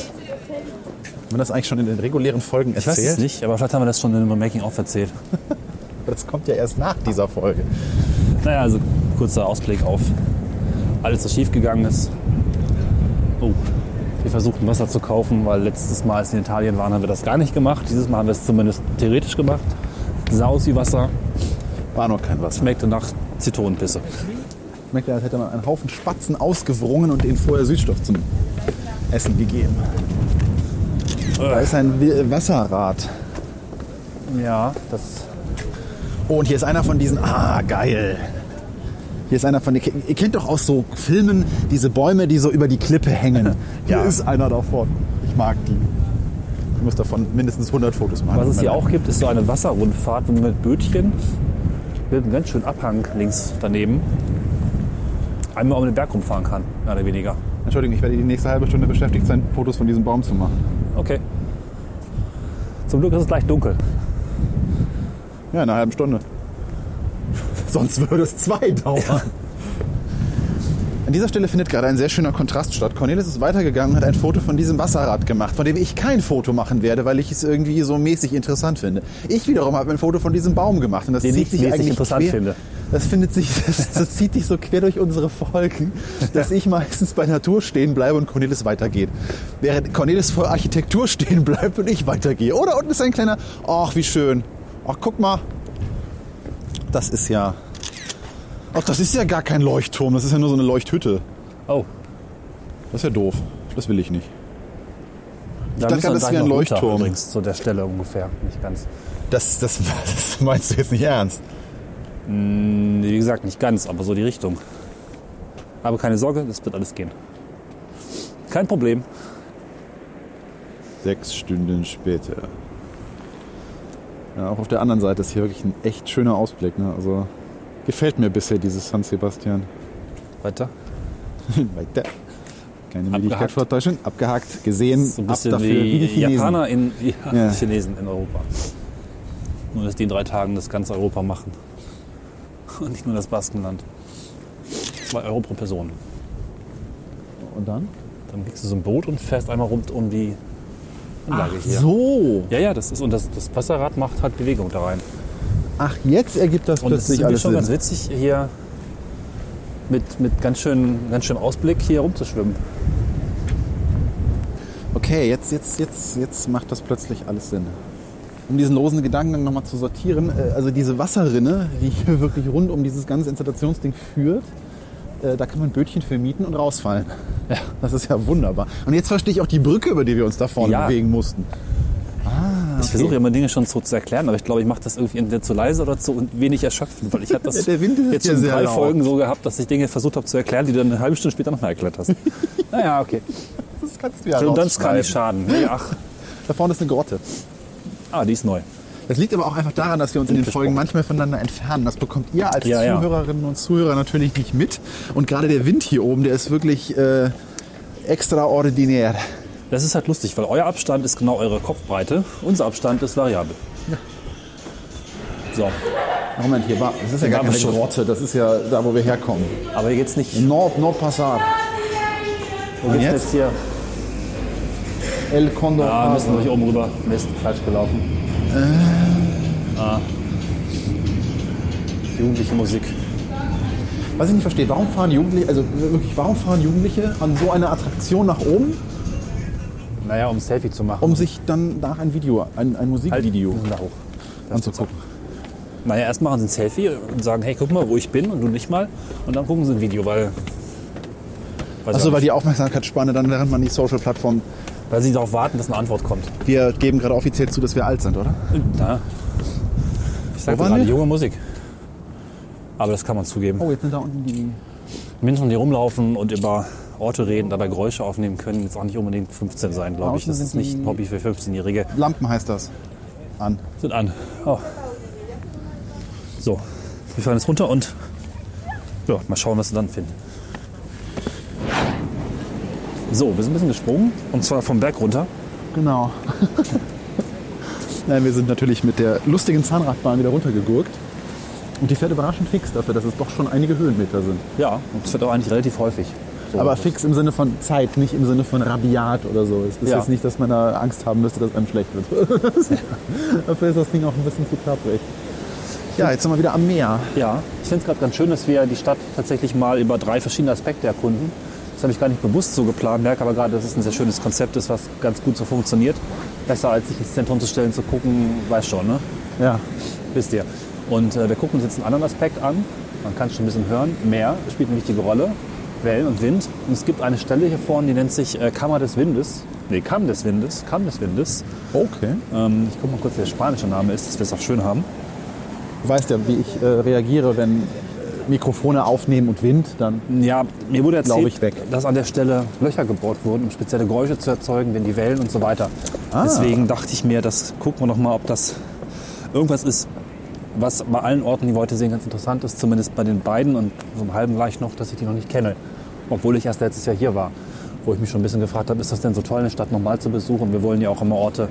wir das eigentlich schon in den regulären Folgen Ich weiß erzählt? es nicht, aber vielleicht haben wir das schon in einem Making-of erzählt. Das kommt ja erst nach dieser Folge. Naja, also kurzer Ausblick auf alles, was schiefgegangen ist. Oh, wir versuchten Wasser zu kaufen, weil letztes Mal, als wir in Italien waren, haben wir das gar nicht gemacht. Dieses Mal haben wir es zumindest theoretisch gemacht. Sah aus wie Wasser, War noch kein Wasser. schmeckte nach Zitronenpisse. Schmeckt, als hätte man einen Haufen Spatzen ausgewrungen und ihnen vorher Süßstoff zum Essen gegeben. Da ist ein Wi- Wasserrad. Ja, das. Oh, und hier ist einer von diesen. Ah, geil. Hier ist einer von den. Ihr kennt doch aus so Filmen diese Bäume, die so über die Klippe hängen. Hier Ja. ist einer davon. Ich mag die. Ich muss davon mindestens 100 Fotos machen. Was es hier auch gibt, ist so eine Wasserrundfahrt mit Bötchen. Mit einem ganz schönen Abhang links daneben. Einmal um den Berg rumfahren kann, mehr oder weniger. Entschuldigung, ich werde die nächste halbe Stunde beschäftigt sein, Fotos von diesem Baum zu machen. Okay. Zum Glück ist es gleich dunkel. Ja, in einer halben Stunde. Sonst würde es zwei dauern. An dieser Stelle findet gerade ein sehr schöner Kontrast statt. Cornelis ist weitergegangen und hat ein Foto von diesem Wasserrad gemacht, von dem ich kein Foto machen werde, weil ich es irgendwie so mäßig interessant finde. Ich wiederum habe ein Foto von diesem Baum gemacht und das Den zieht ich sich mäßig eigentlich interessant quer, finde. Das findet sich, das, das zieht sich so quer durch unsere Folgen, dass ich meistens bei Natur stehen bleibe und Cornelis weitergeht. Während Cornelis vor Architektur stehen bleibt und ich weitergehe. Oder unten ist ein kleiner, ach wie schön. Ach guck mal, das ist ja, ach das ist ja gar kein Leuchtturm, das ist ja nur so eine Leuchthütte. Oh, Das ist ja doof. Das will ich nicht. da dachte wir gerade, das wäre ein noch runter, Leuchtturm. Übrigens, zu der Stelle ungefähr. Nicht ganz. Das, das, das meinst du jetzt nicht ernst? Nee, Wie gesagt, nicht ganz, aber so die Richtung. Aber keine Sorge, das wird alles gehen. Kein Problem. Sechs Stunden später. Ja, auch auf der anderen Seite ist hier wirklich ein echt schöner Ausblick. Ne? Also gefällt mir bisher dieses San Sebastian. Weiter. Weiter. Keine Möglichkeit Abgehakt. für Deutschland. Abgehakt, gesehen, So ein ab bisschen dafür, wie, wie die Chinesen. Japaner in ja, Ja. Chinesen in Europa. Nur, dass die in drei Tagen das ganze Europa machen. Und nicht nur das Baskenland. Zwei Euro pro Person. Und dann? Dann kriegst du so ein Boot und fährst einmal rund um die Anlage hier. So. Ja, ja, das ist und das, das Wasserrad macht halt Bewegung da rein. Ach, jetzt ergibt das Und das ist plötzlich irgendwie alles schon Sinn. ganz witzig, hier mit, mit ganz, schön, ganz schönem Ausblick hier rumzuschwimmen. Okay, jetzt, jetzt, jetzt, jetzt macht das plötzlich alles Sinn. Um diesen losen Gedankengang nochmal zu sortieren, äh, also diese Wasserrinne, die hier wirklich rund um dieses ganze Installationsding führt, äh, da kann man Bötchen für mieten und rausfallen. Ja. Das ist ja wunderbar. Und jetzt verstehe ich auch die Brücke, über die wir uns da vorne Ja. bewegen mussten. Ich versuche ja immer Dinge schon so zu erklären, aber ich glaube, ich mache das irgendwie entweder zu leise oder zu wenig erschöpfend, weil ich habe das jetzt schon drei laut. Folgen so gehabt, dass ich Dinge versucht habe zu erklären, die du dann eine halbe Stunde später noch mal erklärt hast. naja, okay. Das kannst du ja Redundanz kann rausschneiden. nicht schaden. Ach, Da vorne ist eine Grotte. ah, die ist neu. Das liegt aber auch einfach daran, dass wir uns in den Folgen manchmal voneinander entfernen. Das bekommt ihr als Ja, ja. Zuhörerinnen und Zuhörer natürlich nicht mit. Und gerade der Wind hier oben, der ist wirklich äh, extraordinär. Das ist halt lustig, weil euer Abstand ist genau eure Kopfbreite, unser Abstand ist variabel. So, Moment, hier war. Das ist ja gar keine. Grotte, das ist ja da, wo wir herkommen. aber hier geht's nicht. Nord, Nordpassat. Wo geht's jetzt? jetzt hier? El Condor. Ah, müssen wir hier oben rüber. Mist, falsch gelaufen. Ah. Jugendliche Musik. Was ich nicht verstehe, warum fahren Jugendliche, also wirklich, warum fahren Jugendliche an so einer Attraktion nach oben, Naja, um ein Selfie zu machen. um sich dann nach ein Video, ein, ein Musikvideo Halt, da hoch. anzugucken? Naja, erst machen sie ein Selfie und sagen, hey, guck mal, wo ich bin und du nicht mal. Und dann gucken sie ein Video, weil. Achso, weil die. Aufmerksamkeitsspanne dann, während man die Social-Plattform. Weil sie darauf warten, dass eine Antwort kommt. Wir geben gerade offiziell zu, dass wir alt sind, oder? Na, ich sag Wo waren gerade, wir? junge Musik. Aber das kann man zugeben. Oh, jetzt sind da unten die. Menschen, die rumlaufen und über Orte reden, dabei Geräusche aufnehmen können, jetzt auch nicht unbedingt 15 sein, glaube ich. Das ist nicht ein Hobby für 15-Jährige. Lampen heißt das. An. Sind an. Oh. So, wir fahren jetzt runter und ja, mal schauen, was wir dann finden. So, wir sind ein bisschen gesprungen und zwar vom Berg runter. Genau. Nein, wir sind natürlich mit der lustigen Zahnradbahn wieder runtergegurkt. Und die fährt überraschend fix dafür, dass es doch schon einige Höhenmeter sind. Ja, und das wird auch eigentlich relativ häufig. So, Aber fix im Sinne von Zeit, nicht im Sinne von rabiat oder so. Es ist Ja. jetzt nicht, dass man da Angst haben müsste, dass einem schlecht wird. dafür ist das Ding auch ein bisschen zu klapprig. Ja, jetzt sind wir wieder am Meer. Ja, ich finde es gerade ganz schön, dass wir die Stadt tatsächlich mal über drei verschiedene Aspekte erkunden. Das habe ich gar nicht bewusst so geplant, merke aber gerade, dass es ein sehr schönes Konzept ist, was ganz gut so funktioniert. Besser als sich ins Zentrum zu stellen, zu gucken, weiß schon, ne? Ja. Wisst ihr. Und äh, wir gucken uns jetzt einen anderen Aspekt an. Man kann es schon ein bisschen hören. Meer spielt eine wichtige Rolle. Wellen und Wind. Und es gibt eine Stelle hier vorne, die nennt sich äh, Kammer des Windes. Nee, Kamm des Windes. Kamm des Windes. Okay. Ähm, ich gucke mal kurz, wie der spanische Name ist, dass wir es auch schön haben. Du weißt ja, wie ich äh, reagiere, wenn Mikrofone aufnehmen und Wind, dann Ja, mir wurde Glaube erzählt, ich weg. dass an der Stelle Löcher gebohrt wurden, um spezielle Geräusche zu erzeugen, wenn die Wellen und so weiter. Ah. Deswegen dachte ich mir, das gucken wir noch mal, ob das irgendwas ist, was bei allen Orten, die wir heute sehen, ganz interessant ist. Zumindest bei den beiden und so im halben Reich noch, dass ich die noch nicht kenne. Obwohl ich erst letztes Jahr hier war, wo ich mich schon ein bisschen gefragt habe, ist das denn so toll, eine Stadt nochmal zu besuchen? Wir wollen ja auch immer Orte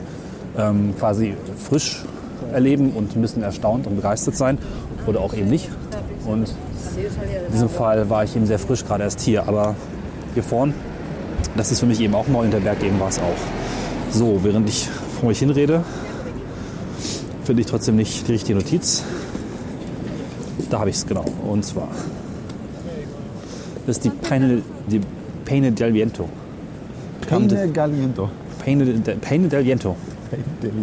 ähm, quasi frisch erleben und ein bisschen erstaunt und begeistert sein oder auch eben nicht. Und in diesem Fall war ich eben sehr frisch, gerade erst hier. Aber hier vorn, das ist für mich eben auch neu und der Berg eben war es auch. So, während ich vor euch hinrede, finde ich trotzdem nicht die richtige Notiz. Da habe ich es genau. Und zwar, das ist die Peine, die Peine del Viento. Peine Galiento. Peine, de- Peine del Viento.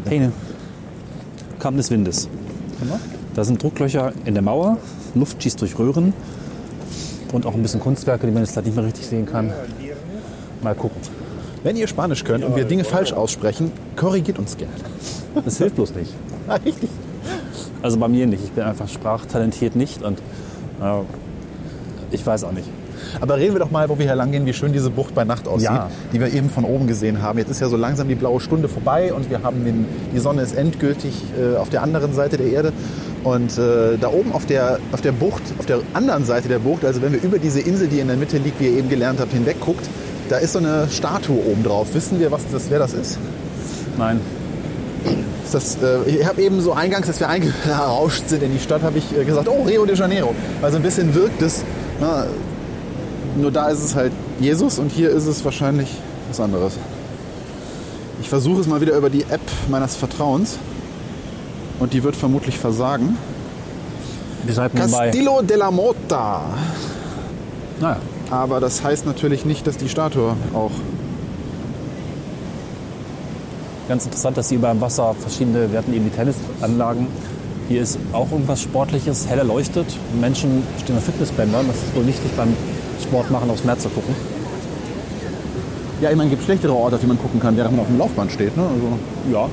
Peine. Kamm des Windes. Da sind Drucklöcher in der Mauer, Luft schießt durch Röhren und auch ein bisschen Kunstwerke, die man jetzt leider nicht mehr richtig sehen kann. Mal gucken. Wenn ihr Spanisch könnt und wir Dinge falsch aussprechen, korrigiert uns gerne. Das hilft bloß nicht. Richtig. Also bei mir nicht. Ich bin einfach sprachtalentiert nicht und äh, ich weiß auch nicht. Aber reden wir doch mal, wo wir hier lang gehen, wie schön diese Bucht bei Nacht aussieht, Ja. die wir eben von oben gesehen haben. Jetzt ist ja so langsam die blaue Stunde vorbei und wir haben den, die Sonne ist endgültig äh, auf der anderen Seite der Erde. Und äh, da oben auf der, auf der Bucht, auf der anderen Seite der Bucht, also wenn wir über diese Insel, die in der Mitte liegt, wie ihr eben gelernt habt, hinweg guckt, da ist so eine Statue oben drauf. Wissen wir, was das, wer das ist? Nein. Ist Das, äh, ich habe eben so eingangs, als wir eingerauscht sind in die Stadt, habe ich äh, gesagt, oh, Rio de Janeiro. Weil so ein bisschen wirkt es, na, nur da ist es halt Jesus und hier ist es wahrscheinlich was anderes. Ich versuche es mal wieder über die App meines Vertrauens und die wird vermutlich versagen. Nebenbei. Castillo della Mota. Naja. Aber das heißt natürlich nicht, dass die Statue auch... Ganz interessant, dass hier beim Wasser verschiedene, wir hatten eben die Tennisanlagen. Hier ist auch irgendwas Sportliches, heller leuchtet. Menschen stehen auf Fitnessbändern. Das ist wohl wichtig beim Sport machen, aufs Meer zu gucken. Ja, ich meine, es gibt schlechtere Orte, auf die man gucken kann, während man auf dem Laufband steht. Ne? Also Ja.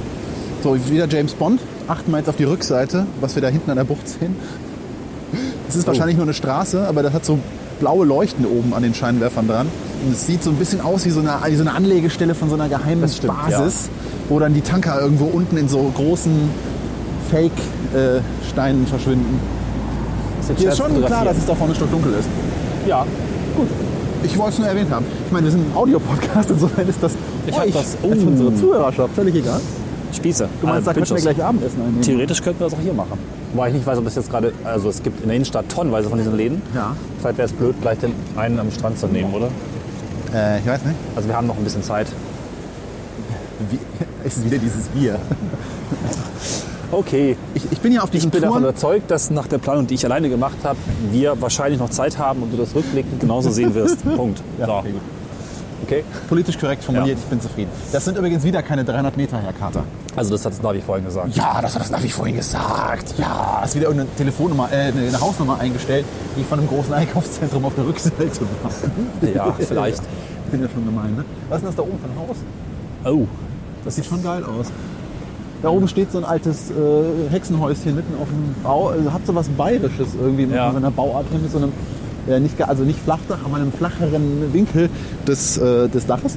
So, wieder James Bond. Achten wir jetzt auf die Rückseite, was wir da hinten an der Bucht sehen. Es ist wahrscheinlich nur eine Straße, aber das hat so blaue Leuchten oben an den Scheinwerfern dran. Und es sieht so ein bisschen aus wie so eine, wie so eine Anlegestelle von so einer geheimen stimmt, Basis, wo dann die Tanker irgendwo unten in so großen Fake-Steinen verschwinden. Hier ist schon klar, dass es da vorne stockdunkel ist. Ja. Ich wollte es nur erwähnt haben. Ich meine, wir sind ein Audiopodcast, insofern ist das Ich euch das- als Oh. unsere Zuhörerschaft völlig egal. Spieße. Du meinst, Ah, da könnten wir Pinchos. gleich Abendessen einnehmen? Theoretisch könnten wir das auch hier machen. Wobei ich nicht weiß, ob es jetzt gerade, also es gibt in der Innenstadt tonnenweise von diesen Läden. Ja. Vielleicht wäre es blöd, gleich den einen am Strand zu nehmen, oder? Äh, ich weiß nicht. Also wir haben noch ein bisschen Zeit. Wie, es ist wieder dieses Bier. Okay. Ich, ich bin ja auf Ich diesen bin davon überzeugt, dass nach der Planung, die ich alleine gemacht habe, wir wahrscheinlich noch Zeit haben und du das rückblickend genauso sehen wirst. Punkt. Ja, so. Okay. Politisch korrekt formuliert, Ja. ich bin zufrieden. Das sind übrigens wieder keine 300 Meter, Herr Carter. Also das hat es Navi vorhin gesagt. Ja, das hat das Navi vorhin gesagt. Ja, ist wieder irgendeine Telefonnummer, äh, eine Hausnummer eingestellt, die von einem großen Einkaufszentrum auf der Rückseite war. Ja, vielleicht. Ich bin ja schon gemein, ne? Was ist denn das da oben für ein Haus? Oh. Das sieht schon geil aus. Da oben steht so ein altes äh, Hexenhäuschen mitten auf dem Bau. Äh, hat so was Bayerisches irgendwie mit Ja. so einer Bauart mit so einem, nicht, ga- also nicht Flachdach, aber einem flacheren Winkel des, äh, des Daches.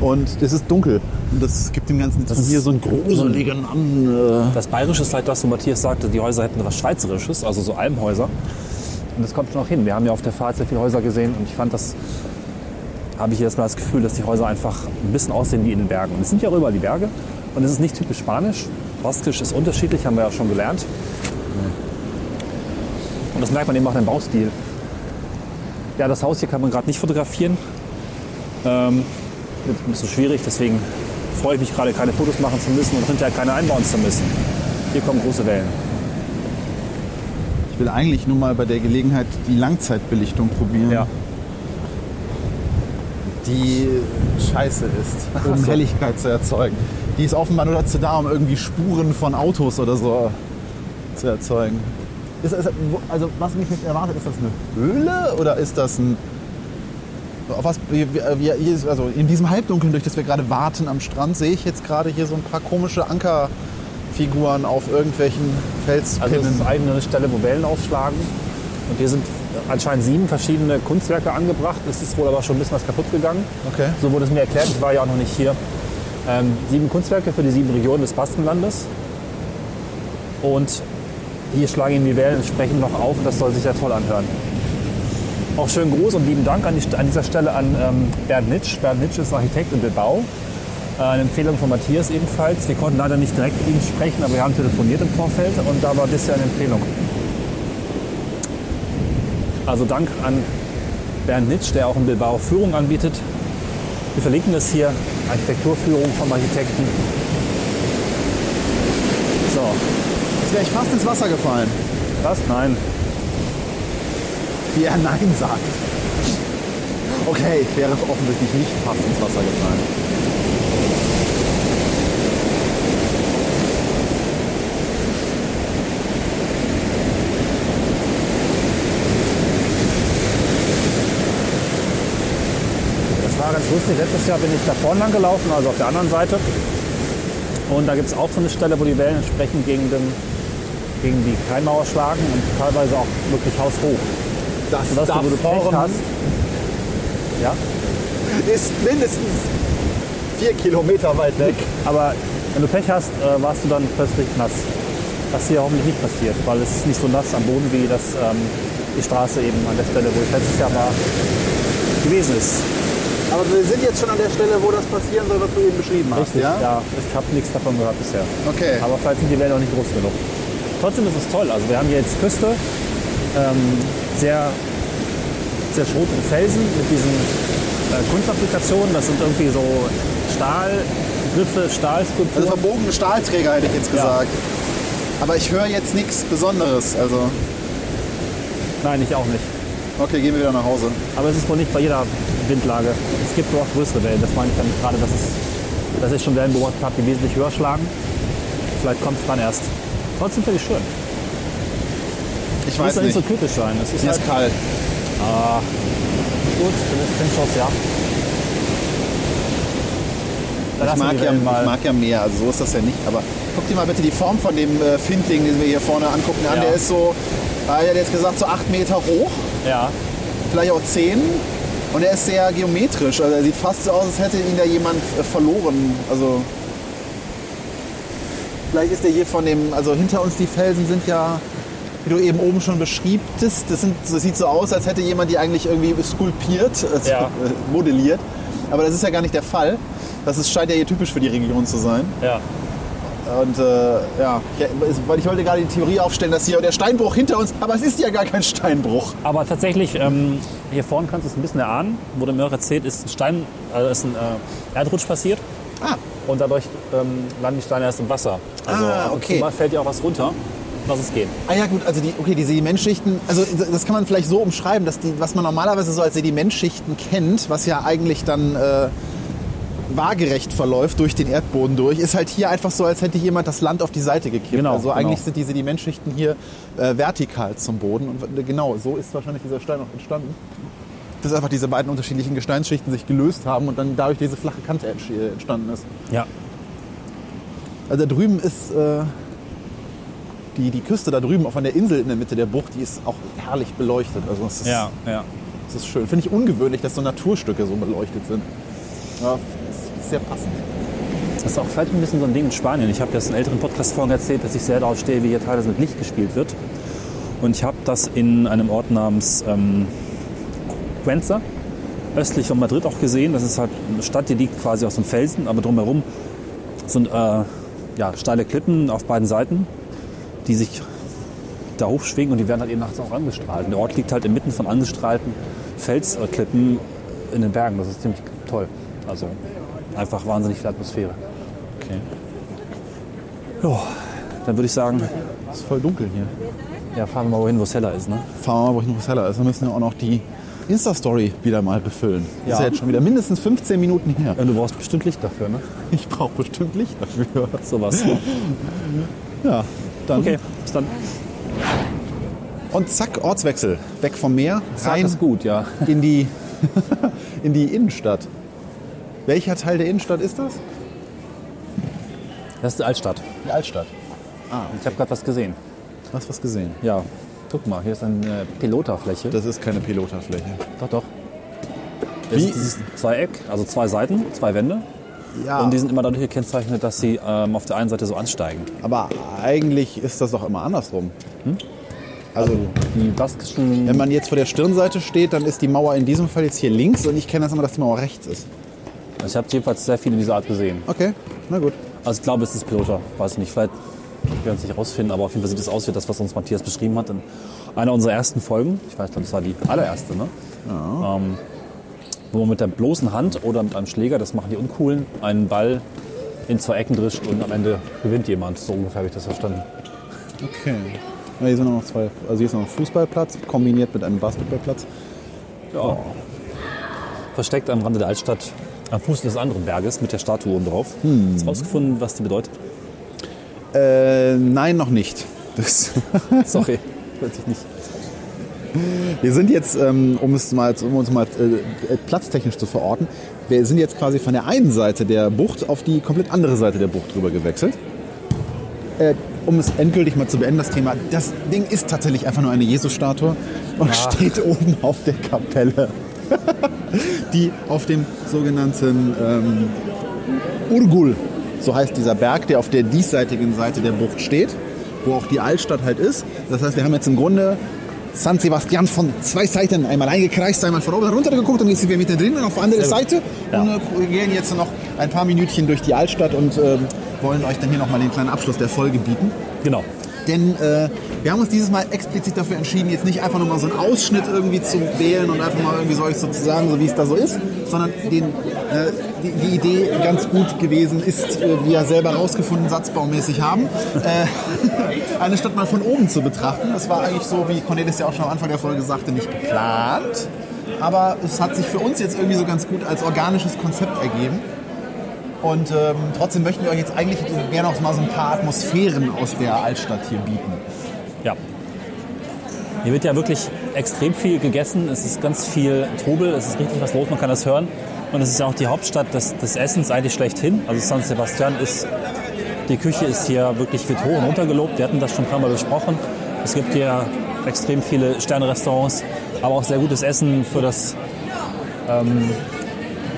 Und es ist dunkel. Und das gibt dem Ganzen Das hier so einen gruseligen an. Äh, Das Bayerische ist halt das, wo Matthias sagte, die Häuser hätten was Schweizerisches, also so Almhäuser. Und das kommt schon auch hin. Wir haben ja auf der Fahrt sehr viele Häuser gesehen und ich fand das, habe ich jetzt mal das Gefühl, dass die Häuser einfach ein bisschen aussehen wie in den Bergen. Und es sind ja auch überall die Berge und es ist nicht typisch spanisch. Baskisch ist unterschiedlich, haben wir ja schon gelernt. Und das merkt man eben auch im Baustil. Ja, das Haus hier kann man gerade nicht fotografieren. Ähm, wird ein bisschen schwierig, deswegen freue ich mich gerade, keine Fotos machen zu müssen und hinterher keine einbauen zu müssen. Hier kommen große Wellen. ich will eigentlich nur mal bei der Gelegenheit die Langzeitbelichtung probieren. Ja. die scheiße ist, um so. Helligkeit zu erzeugen. Die ist offenbar nur dazu da, um irgendwie Spuren von Autos oder so zu erzeugen. Ist, ist, also was mich nicht erwartet, ist das eine Höhle oder ist das ein auf was, wir, ist- also in diesem Halbdunkeln, durch das wir gerade warten am Strand, sehe ich jetzt gerade hier so ein paar komische Ankerfiguren auf irgendwelchen Also es Felspinnen. ist eine Stelle, wo Wellen aufschlagen. Und hier sind anscheinend sieben verschiedene Kunstwerke angebracht. Es ist wohl aber schon ein bisschen was kaputt gegangen. Okay. So wurde es mir erklärt, ich war ja auch noch nicht hier. Ähm, sieben Kunstwerke für die sieben Regionen des Baskenlandes. Und hier schlagen eben die Wellen entsprechend noch auf und das soll sich ja toll anhören. Auch schönen Gruß und lieben Dank an, die, an dieser Stelle an ähm, Bernd Nitsch. Bernd Nitsch ist Architekt in Bilbao. Äh, eine Empfehlung von Matthias ebenfalls. Wir konnten leider nicht direkt mit ihm sprechen, aber wir haben telefoniert im Vorfeld und da war das ja eine Empfehlung. Also Dank an Bernd Nitsch, der auch in Bilbao Führung anbietet. Wir verlinken das hier, Architekturführung vom Architekten. So, Jetzt wäre ich fast ins Wasser gefallen, was? Nein. wie er Nein sagt. Okay, ich wäre offensichtlich nicht fast ins Wasser gefallen. Das war ganz lustig. Letztes Jahr bin ich da vorne lang gelaufen, also auf der anderen Seite. Und da gibt es auch so eine Stelle, wo die Wellen entsprechend gegen, den, gegen die Kleinmauer schlagen und teilweise auch wirklich haushoch. Das Sodass du, wo du Pech hast, ja, ist mindestens vier Kilometer weit weg. aber wenn du Pech hast, äh, warst du dann plötzlich nass. Was hier hoffentlich nicht passiert, weil es ist nicht so nass am Boden, wie das ähm, die Straße eben an der Stelle, wo ich letztes Jahr war, gewesen ist. Aber wir sind jetzt schon an der Stelle, wo das passieren soll, was du eben beschrieben hast, Richtig, ja? ja, ich habe nichts davon gehört bisher. Okay. Aber vielleicht sind die Wellen auch nicht groß genug. Trotzdem ist es toll. Also wir haben hier jetzt Küste, ähm, sehr zerschrotete Felsen mit diesen äh, Kunstapplikationen. Das sind irgendwie so Stahlgriffe, Stahlskulpturen. Also verbogene Stahlträger hätte ich jetzt Ja. gesagt. Aber ich höre jetzt nichts Besonderes. Also, Nein, ich auch nicht. okay, gehen wir wieder nach Hause. Aber es ist wohl nicht bei jeder Windlage. Es gibt wohl auch größere Wellen. Das meine ich damit gerade, dass, es, dass ich schon Wellen beobachtet habe, die wesentlich höher schlagen. Vielleicht kommt es dann erst. Trotzdem finde ich schön. Ich weiß nicht nicht. so kritisch sein. Es ist Mir halt ist kalt. gut, dann ist Schuss, ja. Ich mag, ja, ich mag ja mehr, also so ist das ja nicht. Aber guck dir mal bitte die Form von dem äh, Findling, den wir hier vorne angucken, an. Ja. Der ist so, äh, er hat jetzt gesagt, so 8 Meter hoch, Ja, vielleicht auch 10. Und er ist sehr geometrisch. Also er sieht fast so aus, als hätte ihn da jemand äh, verloren. Also vielleicht ist der hier von dem, also hinter uns die Felsen sind ja, wie du eben oben schon beschriebtest, das, sind, das sieht so aus, als hätte jemand die eigentlich irgendwie skulptiert, also Ja. äh, modelliert. Aber das ist ja gar nicht der Fall. Das ist, scheint ja hier typisch für die Region zu sein. ja. Und äh, ja, weil ich wollte gerade die Theorie aufstellen, dass hier der Steinbruch hinter uns, aber es ist ja gar kein Steinbruch. Aber tatsächlich, ähm, hier vorne kannst du es ein bisschen erahnen. Wurde mir auch erzählt, ist ein Stein, also ist ein äh, Erdrutsch passiert. Ah, Und dadurch ähm, landen die Steine erst im Wasser. Also Ah, okay. mal fällt ja auch was runter. Lass es gehen. Ah ja gut, also die, okay, die Sedimentschichten, also das kann man vielleicht so umschreiben, dass die, was man normalerweise so als Sedimentschichten kennt, was ja eigentlich dann äh, waagerecht verläuft durch den Erdboden durch, ist halt hier einfach so, als hätte jemand das Land auf die Seite gekippt. Genau, also genau. eigentlich sind die Sedimentschichten hier äh, vertikal zum Boden und genau, so ist wahrscheinlich dieser Stein auch entstanden. Dass einfach diese beiden unterschiedlichen Gesteinsschichten sich gelöst haben und dann dadurch diese flache Kante entsch- entstanden ist. Ja. Also da drüben ist äh, die, die Küste da drüben, auch an der Insel in der Mitte der Bucht, die ist auch herrlich beleuchtet. Also es ist, Ja, ja. es ist schön. Finde ich ungewöhnlich, dass so Naturstücke so beleuchtet sind. Ja, ist, ist sehr passend. Das ist auch vielleicht ein bisschen so ein Ding in Spanien. Ich habe das in älteren Podcast-Folgen erzählt, dass ich sehr darauf stehe, wie hier teilweise mit Licht gespielt wird. Und ich habe das in einem Ort namens ähm, Cuenca, östlich von Madrid auch gesehen. Das ist halt eine Stadt, die liegt quasi aus dem Felsen, aber drumherum sind äh, ja, steile Klippen auf beiden Seiten, die sich da hochschwingen und die werden halt eben nachts auch angestrahlt. Und der Ort liegt halt inmitten von angestrahlten Felsklippen in den Bergen. Das ist ziemlich toll. Also einfach wahnsinnig viel Atmosphäre. Okay. Ja, dann würde ich sagen, Es ist voll dunkel hier. ja, fahren wir mal wohin, wo es heller ist. Ne? Fahren wir mal, wo ich noch was heller ist. Wir müssen ja auch noch die Insta-Story wieder mal befüllen. Das ist Ja. ja jetzt schon wieder mindestens 15 Minuten her. Ja, du brauchst bestimmt Licht dafür, ne? Ich brauche bestimmt Licht dafür. Sowas. Ja, dann. Okay, bis dann. Und zack, Ortswechsel. Weg vom Meer, rein ist gut, ja. in die in die Innenstadt. Welcher Teil der Innenstadt ist das? Das ist die Altstadt. Die Altstadt. Ich habe gerade was gesehen. Hast du was gesehen? Ja, guck mal, hier ist eine Piloterfläche. Das ist keine Piloterfläche. Doch, doch. Das Wie- ist dieses Zweieck, also zwei Seiten, zwei Wände. Ja, Und die sind immer dadurch gekennzeichnet, dass sie ähm, auf der einen Seite so ansteigen. aber eigentlich ist das doch immer andersrum. Also, Die baskischen. wenn man jetzt vor der Stirnseite steht, dann ist die Mauer in diesem Fall jetzt hier links und ich kenne das immer, dass die Mauer rechts ist. Ich habe jedenfalls sehr viele dieser Art gesehen. Okay, na gut. Also ich glaube, es ist Piloter. Weiß nicht, vielleicht werden es nicht rausfinden, aber auf jeden Fall sieht es aus wie das, was uns Matthias beschrieben hat in einer unserer ersten Folgen. Ich weiß, glaube, das war die allererste, ne? Ähm, wo man mit der bloßen Hand oder mit einem Schläger, das machen die Uncoolen, einen Ball in zwei Ecken drischt und am Ende gewinnt jemand. So ungefähr habe ich das verstanden. Okay. Ja, hier sind noch zwei, also hier ist noch ein Fußballplatz kombiniert mit einem Basketballplatz. Ja. Versteckt am Rande der Altstadt, am Fuß des anderen Berges mit der Statue oben drauf. Hast du rausgefunden, was die bedeutet? Äh, nein, noch nicht. Das Sorry, ich nicht. Wir sind jetzt, ähm, um, es mal, um uns mal äh, platztechnisch zu verorten, wir sind jetzt quasi von der einen Seite der Bucht auf die komplett andere Seite der Bucht rüber gewechselt. Äh, um es endgültig mal zu beenden, das Thema, das Ding ist tatsächlich einfach nur eine Jesus-Statue und steht oben auf der Kapelle, die auf dem sogenannten ähm, Urgul, so heißt dieser Berg, der auf der diesseitigen Seite der Bucht steht, wo auch die Altstadt halt ist. Das heißt, wir haben jetzt im Grunde San Sebastian von zwei Seiten einmal eingekreist, einmal von oben runter geguckt und jetzt sind wir mittendrin auf der anderen Seite Ja. und äh, wir gehen jetzt noch ein paar Minütchen durch die Altstadt und ähm, wollen euch dann hier nochmal den kleinen Abschluss der Folge bieten. Genau. Denn äh, wir haben uns dieses Mal explizit dafür entschieden, jetzt nicht einfach nur mal so einen Ausschnitt irgendwie zu wählen und einfach mal irgendwie so sozusagen, so wie es da so ist, sondern den, äh, die, die Idee ganz gut gewesen ist, äh, wie wir selber rausgefunden, satzbaumäßig haben, äh, eine Stadt mal von oben zu betrachten. Das war eigentlich so, wie Cornelis ja auch schon am Anfang der Folge sagte, nicht geplant. Aber es hat sich für uns jetzt irgendwie so ganz gut als organisches Konzept ergeben. Und ähm, trotzdem möchten wir euch jetzt eigentlich gerne auch mal so ein paar Atmosphären aus der Altstadt hier bieten. Ja. Hier wird ja wirklich extrem viel gegessen. Es ist ganz viel Trubel, es ist richtig was los, man kann das hören. Und es ist ja auch die Hauptstadt des, des Essens eigentlich schlechthin. Also San Sebastian ist, die Küche ist hier wirklich wird hoch und runter gelobt. Wir hatten das schon ein paar Mal besprochen. Es gibt hier extrem viele Sterne-Restaurants, aber auch sehr gutes Essen für, das, ähm,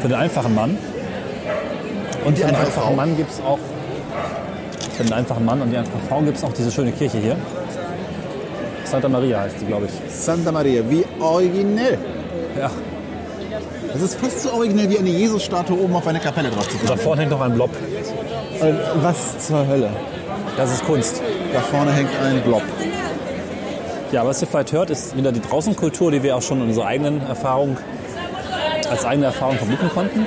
für den einfachen Mann. Und für den einfache einfachen. Mann gibt es auch, für den einfachen Mann und die einfache Frau gibt es auch diese schöne Kirche hier. Santa Maria heißt die, glaube ich. Santa Maria, wie originell. Ja. Das ist fast so originell wie eine Jesus-Statue oben auf eine Kapelle drauf zu Da tun. vorne hängt noch ein Blob. Was zur Hölle? Das ist Kunst. Da vorne hängt ein Blob. Ja, was ihr vielleicht hört, ist wieder die Draußenkultur, die wir auch schon in unserer eigenen Erfahrung, als eigene Erfahrung vermitteln konnten.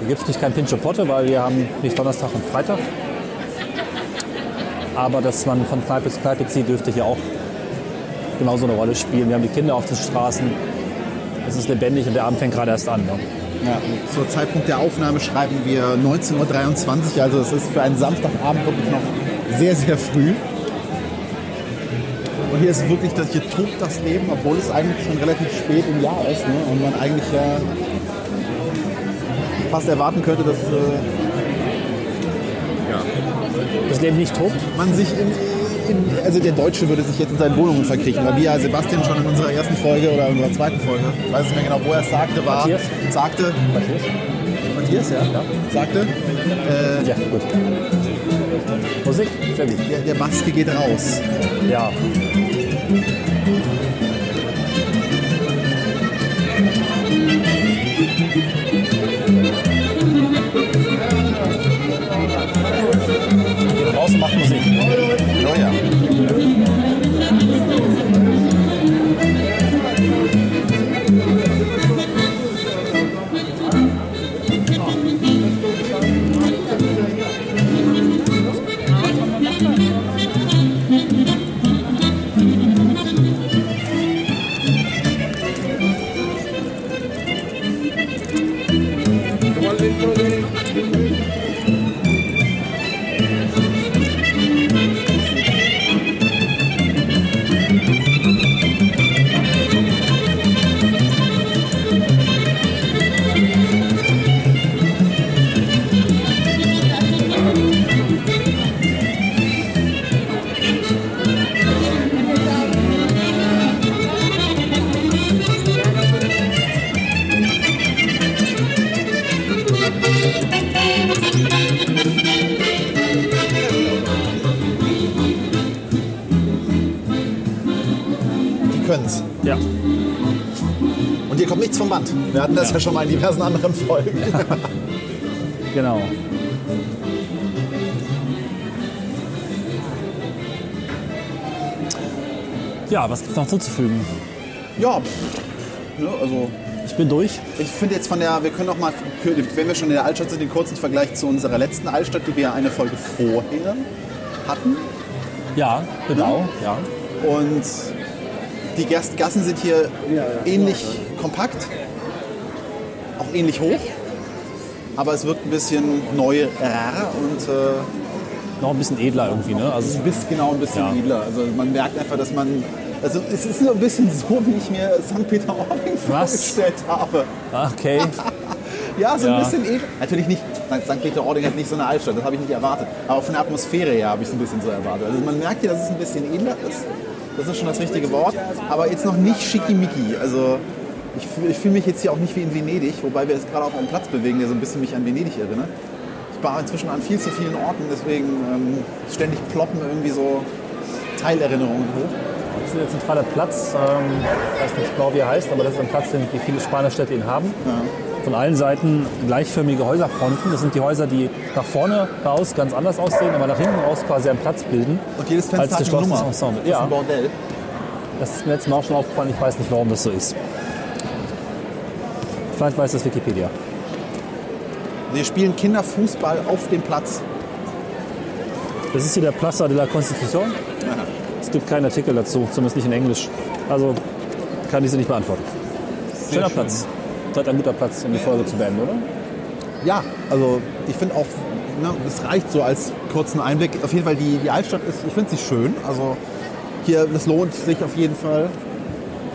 Hier gibt es nicht kein Pincho Potte, weil wir haben nicht Donnerstag und Freitag. Aber dass man von Kneipe zu Kneipe zieht, dürfte hier auch genauso eine Rolle spielen. Wir haben die Kinder auf den Straßen. Es ist lebendig und der Abend fängt gerade erst an. Ne? Ja, zur Zeitpunkt der Aufnahme schreiben wir 19.23 Uhr, also es ist für einen Samstagabend wirklich noch sehr, sehr früh. Und hier ist wirklich, das, hier tobt das Leben, obwohl es eigentlich schon relativ spät im Jahr ist ne? und man eigentlich ja fast erwarten könnte, dass äh, Das Leben nicht tobt. man sich in, in, also der Deutsche würde sich jetzt in seinen Wohnungen verkriechen, weil wie ja Sebastian schon in unserer ersten Folge oder unserer zweiten Folge, ich weiß nicht mehr genau, wo er es sagte, war, Matthias? sagte, Matthias, ja, sagte, äh, Ja, gut. Musik? Sehr gut. der, der Maske geht raus. Ja. Ja, schon mal in diversen anderen Folgen. Genau. Ja, was gibt es noch zuzufügen? Ja, ne, also Ich bin durch. ich finde jetzt von der, wir können noch mal, wenn wir schon in der Altstadt sind, den kurzen Vergleich zu unserer letzten Altstadt, die wir eine Folge vorher hatten. Ja, genau. Ja. Und die Gas- Gassen sind hier ähnlich kompakt, auch ähnlich hoch. Aber es wirkt ein bisschen neuer und äh, Noch ein bisschen edler irgendwie, ne? Also ein bisschen, genau ein bisschen Ja. edler. Also man merkt einfach, dass man. Also es ist nur ein bisschen so, wie ich mir St. Peter-Ording vorgestellt habe. Ah, okay. Ja, so Ja. ein bisschen edler. Natürlich nicht, St. Peter-Ording hat nicht so eine Altstadt, das habe ich nicht erwartet. Aber von der Atmosphäre her habe ich es ein bisschen so erwartet. Also man merkt hier, dass es ein bisschen edler ist. Das ist schon das richtige Wort. Aber jetzt noch nicht schickimicki. Also ich, fühl- ich fühle mich jetzt hier auch nicht wie in Venedig, wobei wir jetzt gerade auf einem Platz bewegen, der so ein bisschen mich an Venedig erinnert. Ich war inzwischen an viel zu vielen Orten, deswegen ähm, ständig ploppen irgendwie so Teilerinnerungen hoch. Das ist der zentrale Platz. Ähm, ich weiß nicht genau, wie er heißt, aber das ist ein Platz, den viele Spanier-Städte ihn haben. Von allen Seiten gleichförmige Häuserfronten. Das sind die Häuser, die nach vorne raus ganz anders aussehen, aber nach hinten raus quasi einen Platz bilden. Und jedes Fenster Als hat eine Nummer. Ensemble. Das ist Ja. ein Bordell. Das ist mir letztes Mal auch schon aufgefallen. Ich weiß nicht, warum das so ist. Vielleicht weiß das Wikipedia. Wir spielen Kinderfußball auf dem Platz. Das ist hier der Plaza de la Constitución. Es gibt keinen Artikel dazu, zumindest nicht in Englisch. Also kann ich sie nicht beantworten. Schöner schön. Platz. Seid ein guter Platz, um die Folge zu beenden, oder? Ja, also ich finde auch, ne, es reicht so als kurzen Einblick. Auf jeden Fall, die, die Altstadt ist, ich finde sie schön. Also hier, das lohnt sich auf jeden Fall.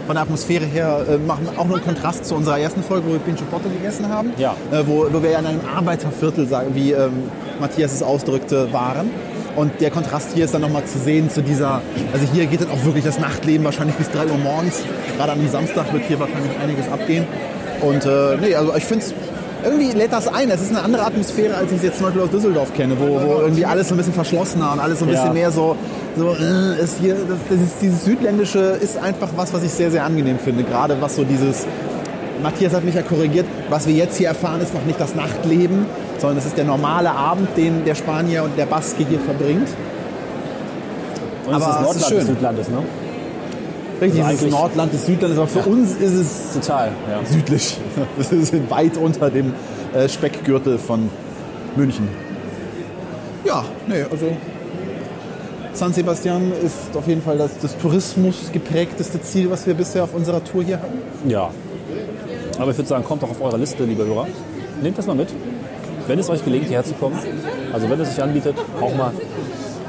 Von der Atmosphäre her äh, machen auch nur einen Kontrast zu unserer ersten Folge, wo wir Pincho Potte gegessen haben. Ja. Äh, wo, wo wir ja in einem Arbeiterviertel, sagen, wie ähm, Matthias es ausdrückte, waren. Und der Kontrast hier ist dann nochmal zu sehen zu dieser, also hier geht dann auch wirklich das Nachtleben wahrscheinlich bis 3 Uhr morgens. Gerade am Samstag wird hier wahrscheinlich einiges abgehen. Und äh, nee, also ich finde es, irgendwie lädt das ein. Es ist eine andere Atmosphäre, als ich es jetzt zum Beispiel aus Düsseldorf kenne, wo, wo irgendwie alles so ein bisschen verschlossener und alles so ein Ja. bisschen mehr so, so äh, ist hier, das, das ist, dieses Südländische ist einfach was, was ich sehr, sehr angenehm finde. Gerade was so dieses, Matthias hat mich ja korrigiert, was wir jetzt hier erfahren, ist noch nicht das Nachtleben, sondern es ist der normale Abend, den der Spanier und der Baske hier verbringt. Und Aber es ist es ist Nordland schön. des Südlandes, ne? Richtig, Also es ist eigentlich- Nordland des Südlandes, aber für uns ist es Total, ja. südlich. Wir sind weit unter dem äh, Speckgürtel von München. Ja, nee, also San Sebastian ist auf jeden Fall das, das Tourismus geprägteste Ziel, was wir bisher auf unserer Tour hier hatten. Ja. Aber ich würde sagen, kommt doch auf eure Liste, liebe Hörer. Nehmt das mal mit. Wenn es euch gelingt, hierher zu kommen, also wenn es sich anbietet, auch mal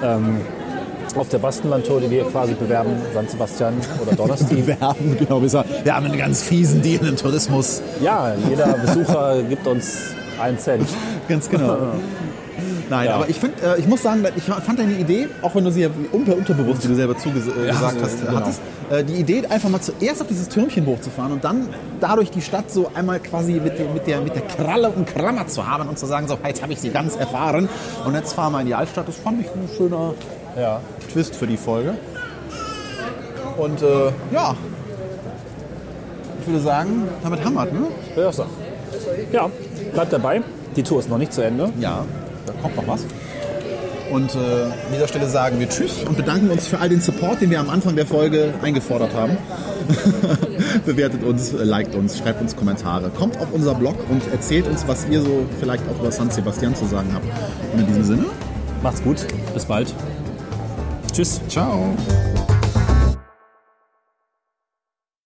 ähm, auf der Bastenlandtour, die wir quasi bewerben, San Sebastian oder Donnerstag. Werben, genau. Wir, haben einen ganz fiesen Deal im Tourismus. Ja, jeder Besucher gibt uns einen Cent. Ganz genau. Nein, Ja. aber ich, find, äh, ich muss sagen, ich fand deine Idee, auch wenn du sie ja unter, unterbewusst, wie du selber zugesagt äh, so, hast, genau. hattest, äh, die Idee, einfach mal zuerst auf dieses Türmchen hochzufahren und dann dadurch die Stadt so einmal quasi mit der, mit der, mit der Kralle und Klammer zu haben und zu sagen, so, jetzt habe ich sie ganz erfahren und jetzt fahren wir in die Altstadt. Das fand ich ein schöner Ja. Twist für die Folge. Und äh, ja, ich würde sagen, damit es, ne? Ja, so. ja, bleibt dabei. Die Tour ist noch nicht zu Ende. Ja, da kommt noch was. Und äh, an dieser Stelle sagen wir Tschüss und bedanken uns für all den Support, den wir am Anfang der Folge eingefordert haben. Bewertet uns, äh, liked uns, schreibt uns Kommentare, kommt auf unser Blog und erzählt uns, was ihr so vielleicht auch über San Sebastian zu sagen habt. Und in diesem Sinne, Macht's gut. Bis bald. Tschüss. ciao.